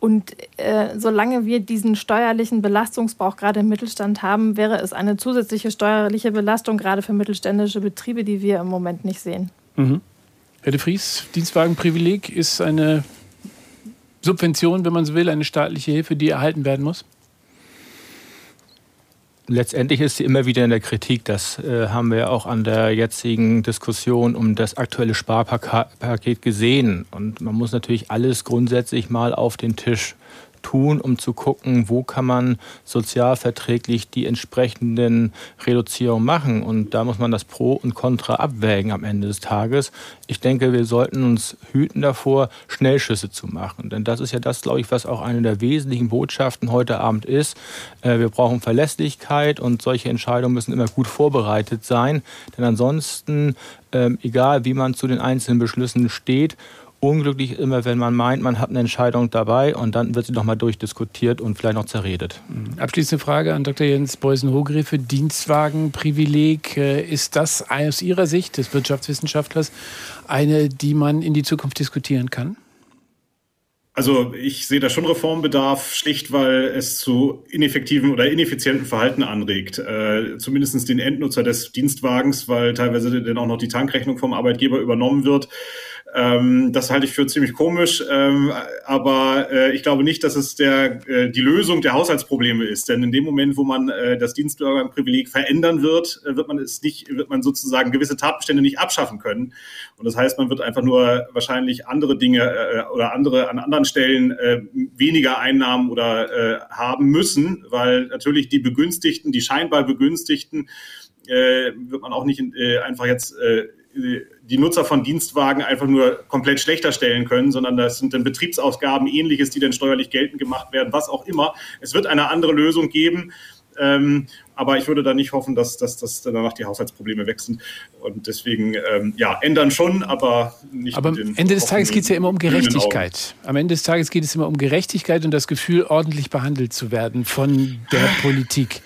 Und äh, solange wir diesen steuerlichen Belastungsbauch gerade im Mittelstand haben, wäre es eine zusätzliche steuerliche Belastung gerade für mittelständische Betriebe, die wir im Moment nicht sehen. Mhm. Herr de Vries, Dienstwagenprivileg ist eine Subvention, wenn man so will, eine staatliche Hilfe, die erhalten werden muss? Letztendlich ist sie immer wieder in der Kritik. Das äh, haben wir auch an der jetzigen Diskussion um das aktuelle Sparpaket gesehen. Und man muss natürlich alles grundsätzlich mal auf den Tisch tun, um zu gucken, wo kann man sozialverträglich die entsprechenden Reduzierungen machen. Und da muss man das Pro und Contra abwägen am Ende des Tages. Ich denke, wir sollten uns hüten davor, Schnellschüsse zu machen. Denn das ist ja das, glaube ich, was auch eine der wesentlichen Botschaften heute Abend ist. Äh, wir brauchen Verlässlichkeit und solche Entscheidungen müssen immer gut vorbereitet sein. Denn ansonsten, ähm, egal wie man zu den einzelnen Beschlüssen steht, unglücklich immer, wenn man meint, man hat eine Entscheidung dabei und dann wird sie nochmal durchdiskutiert und vielleicht noch zerredet. Mhm. Abschließende Frage an Dr. Jens Beusen-Hogrefe. Dienstwagenprivileg, äh, ist das aus Ihrer Sicht des Wirtschaftswissenschaftlers eine, die man in die Zukunft diskutieren kann? Also ich sehe da schon Reformbedarf, schlicht weil es zu ineffektiven oder ineffizienten Verhalten anregt. Äh, Zumindest den Endnutzer des Dienstwagens, weil teilweise dann auch noch die Tankrechnung vom Arbeitgeber übernommen wird. Ähm, das halte ich für ziemlich komisch, ähm, aber äh, ich glaube nicht, dass es der, äh, die Lösung der Haushaltsprobleme ist. Denn in dem Moment, wo man äh, das Dienstbürgerprivileg verändern wird, äh, wird man es nicht, wird man sozusagen gewisse Tatbestände nicht abschaffen können. Und das heißt, man wird einfach nur wahrscheinlich andere Dinge äh, oder andere an anderen Stellen äh, weniger Einnahmen oder haben müssen, weil natürlich die Begünstigten, die scheinbar Begünstigten, wird man auch nicht einfach jetzt die Nutzer von Dienstwagen einfach nur komplett schlechter stellen können, sondern das sind dann Betriebsausgaben, ähnliches, die dann steuerlich geltend gemacht werden, was auch immer. Es wird eine andere Lösung geben. Ähm, aber ich würde da nicht hoffen, dass, dass, dass danach die Haushaltsprobleme wechseln. Und deswegen, ähm, ja, ändern schon, aber nicht. Aber am Ende des Tages geht es ja immer um Gerechtigkeit. Am Ende des Tages geht es immer um Gerechtigkeit und das Gefühl, ordentlich behandelt zu werden von der Politik.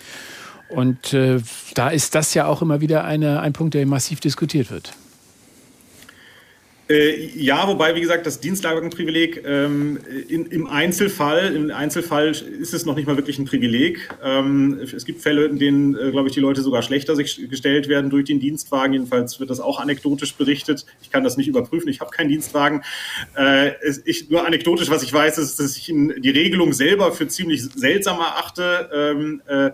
Und äh, da ist das ja auch immer wieder eine, ein Punkt, der massiv diskutiert wird. Äh, ja, wobei, wie gesagt, das Dienstlagenprivileg ähm, in, im Einzelfall, im Einzelfall ist es noch nicht mal wirklich ein Privileg. Ähm, es gibt Fälle, in denen, äh, glaube ich, die Leute sogar schlechter sich gestellt werden durch den Dienstwagen. Jedenfalls wird das auch anekdotisch berichtet. Ich kann das nicht überprüfen, ich habe keinen Dienstwagen. Äh, ich, nur anekdotisch, was ich weiß, ist, dass ich die Regelung selber für ziemlich seltsam erachte. Ähm, äh,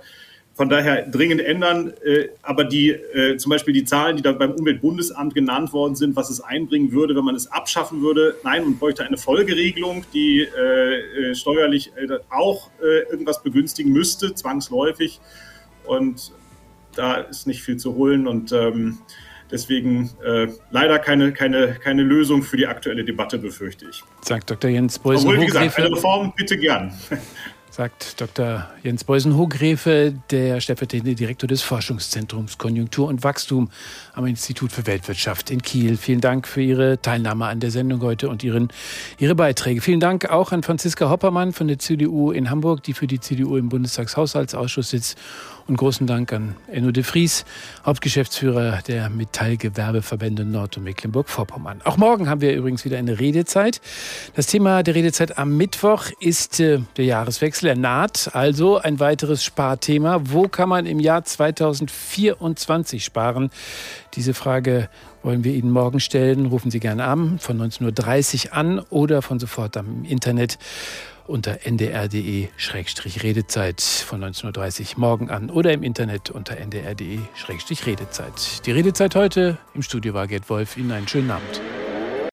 von daher dringend ändern. Äh, aber die, äh, zum Beispiel die Zahlen, die da beim Umweltbundesamt genannt worden sind, was es einbringen würde, wenn man es abschaffen würde, nein, man bräuchte eine Folgeregelung, die äh, steuerlich auch irgendwas begünstigen müsste, zwangsläufig. Und da ist nicht viel zu holen und ähm, deswegen äh, leider keine, keine, keine Lösung für die aktuelle Debatte, befürchte ich. Sagt Dr. Jens Beusen. Obwohl, wie gesagt, eine Reform bitte gern. sagt Dr. Jens Beusen-Hogrefe, der stellvertretende Direktor des Forschungszentrums Konjunktur und Wachstum am Institut für Weltwirtschaft in Kiel. Vielen Dank für Ihre Teilnahme an der Sendung heute und Ihren, Ihre Beiträge. Vielen Dank auch an Franziska Hoppermann von der CDU in Hamburg, die für die CDU im Bundestagshaushaltsausschuss sitzt und großen Dank an Enno de Vries, Hauptgeschäftsführer der Metallgewerbeverbände Nord- und Mecklenburg-Vorpommern. Auch morgen haben wir übrigens wieder eine Redezeit. Das Thema der Redezeit am Mittwoch ist äh, der Jahreswechsel. Er naht also ein weiteres Sparthema. Wo kann man im Jahr 2024 sparen? Diese Frage wollen wir Ihnen morgen stellen. Rufen Sie gerne an von 19.30 Uhr an oder von sofort am Internet unter ndr.de-redezeit von 19.30 Uhr morgen an oder im Internet unter ndr.de-redezeit. Die Redezeit heute im Studio war Gerd Wolf. Ihnen einen schönen Abend.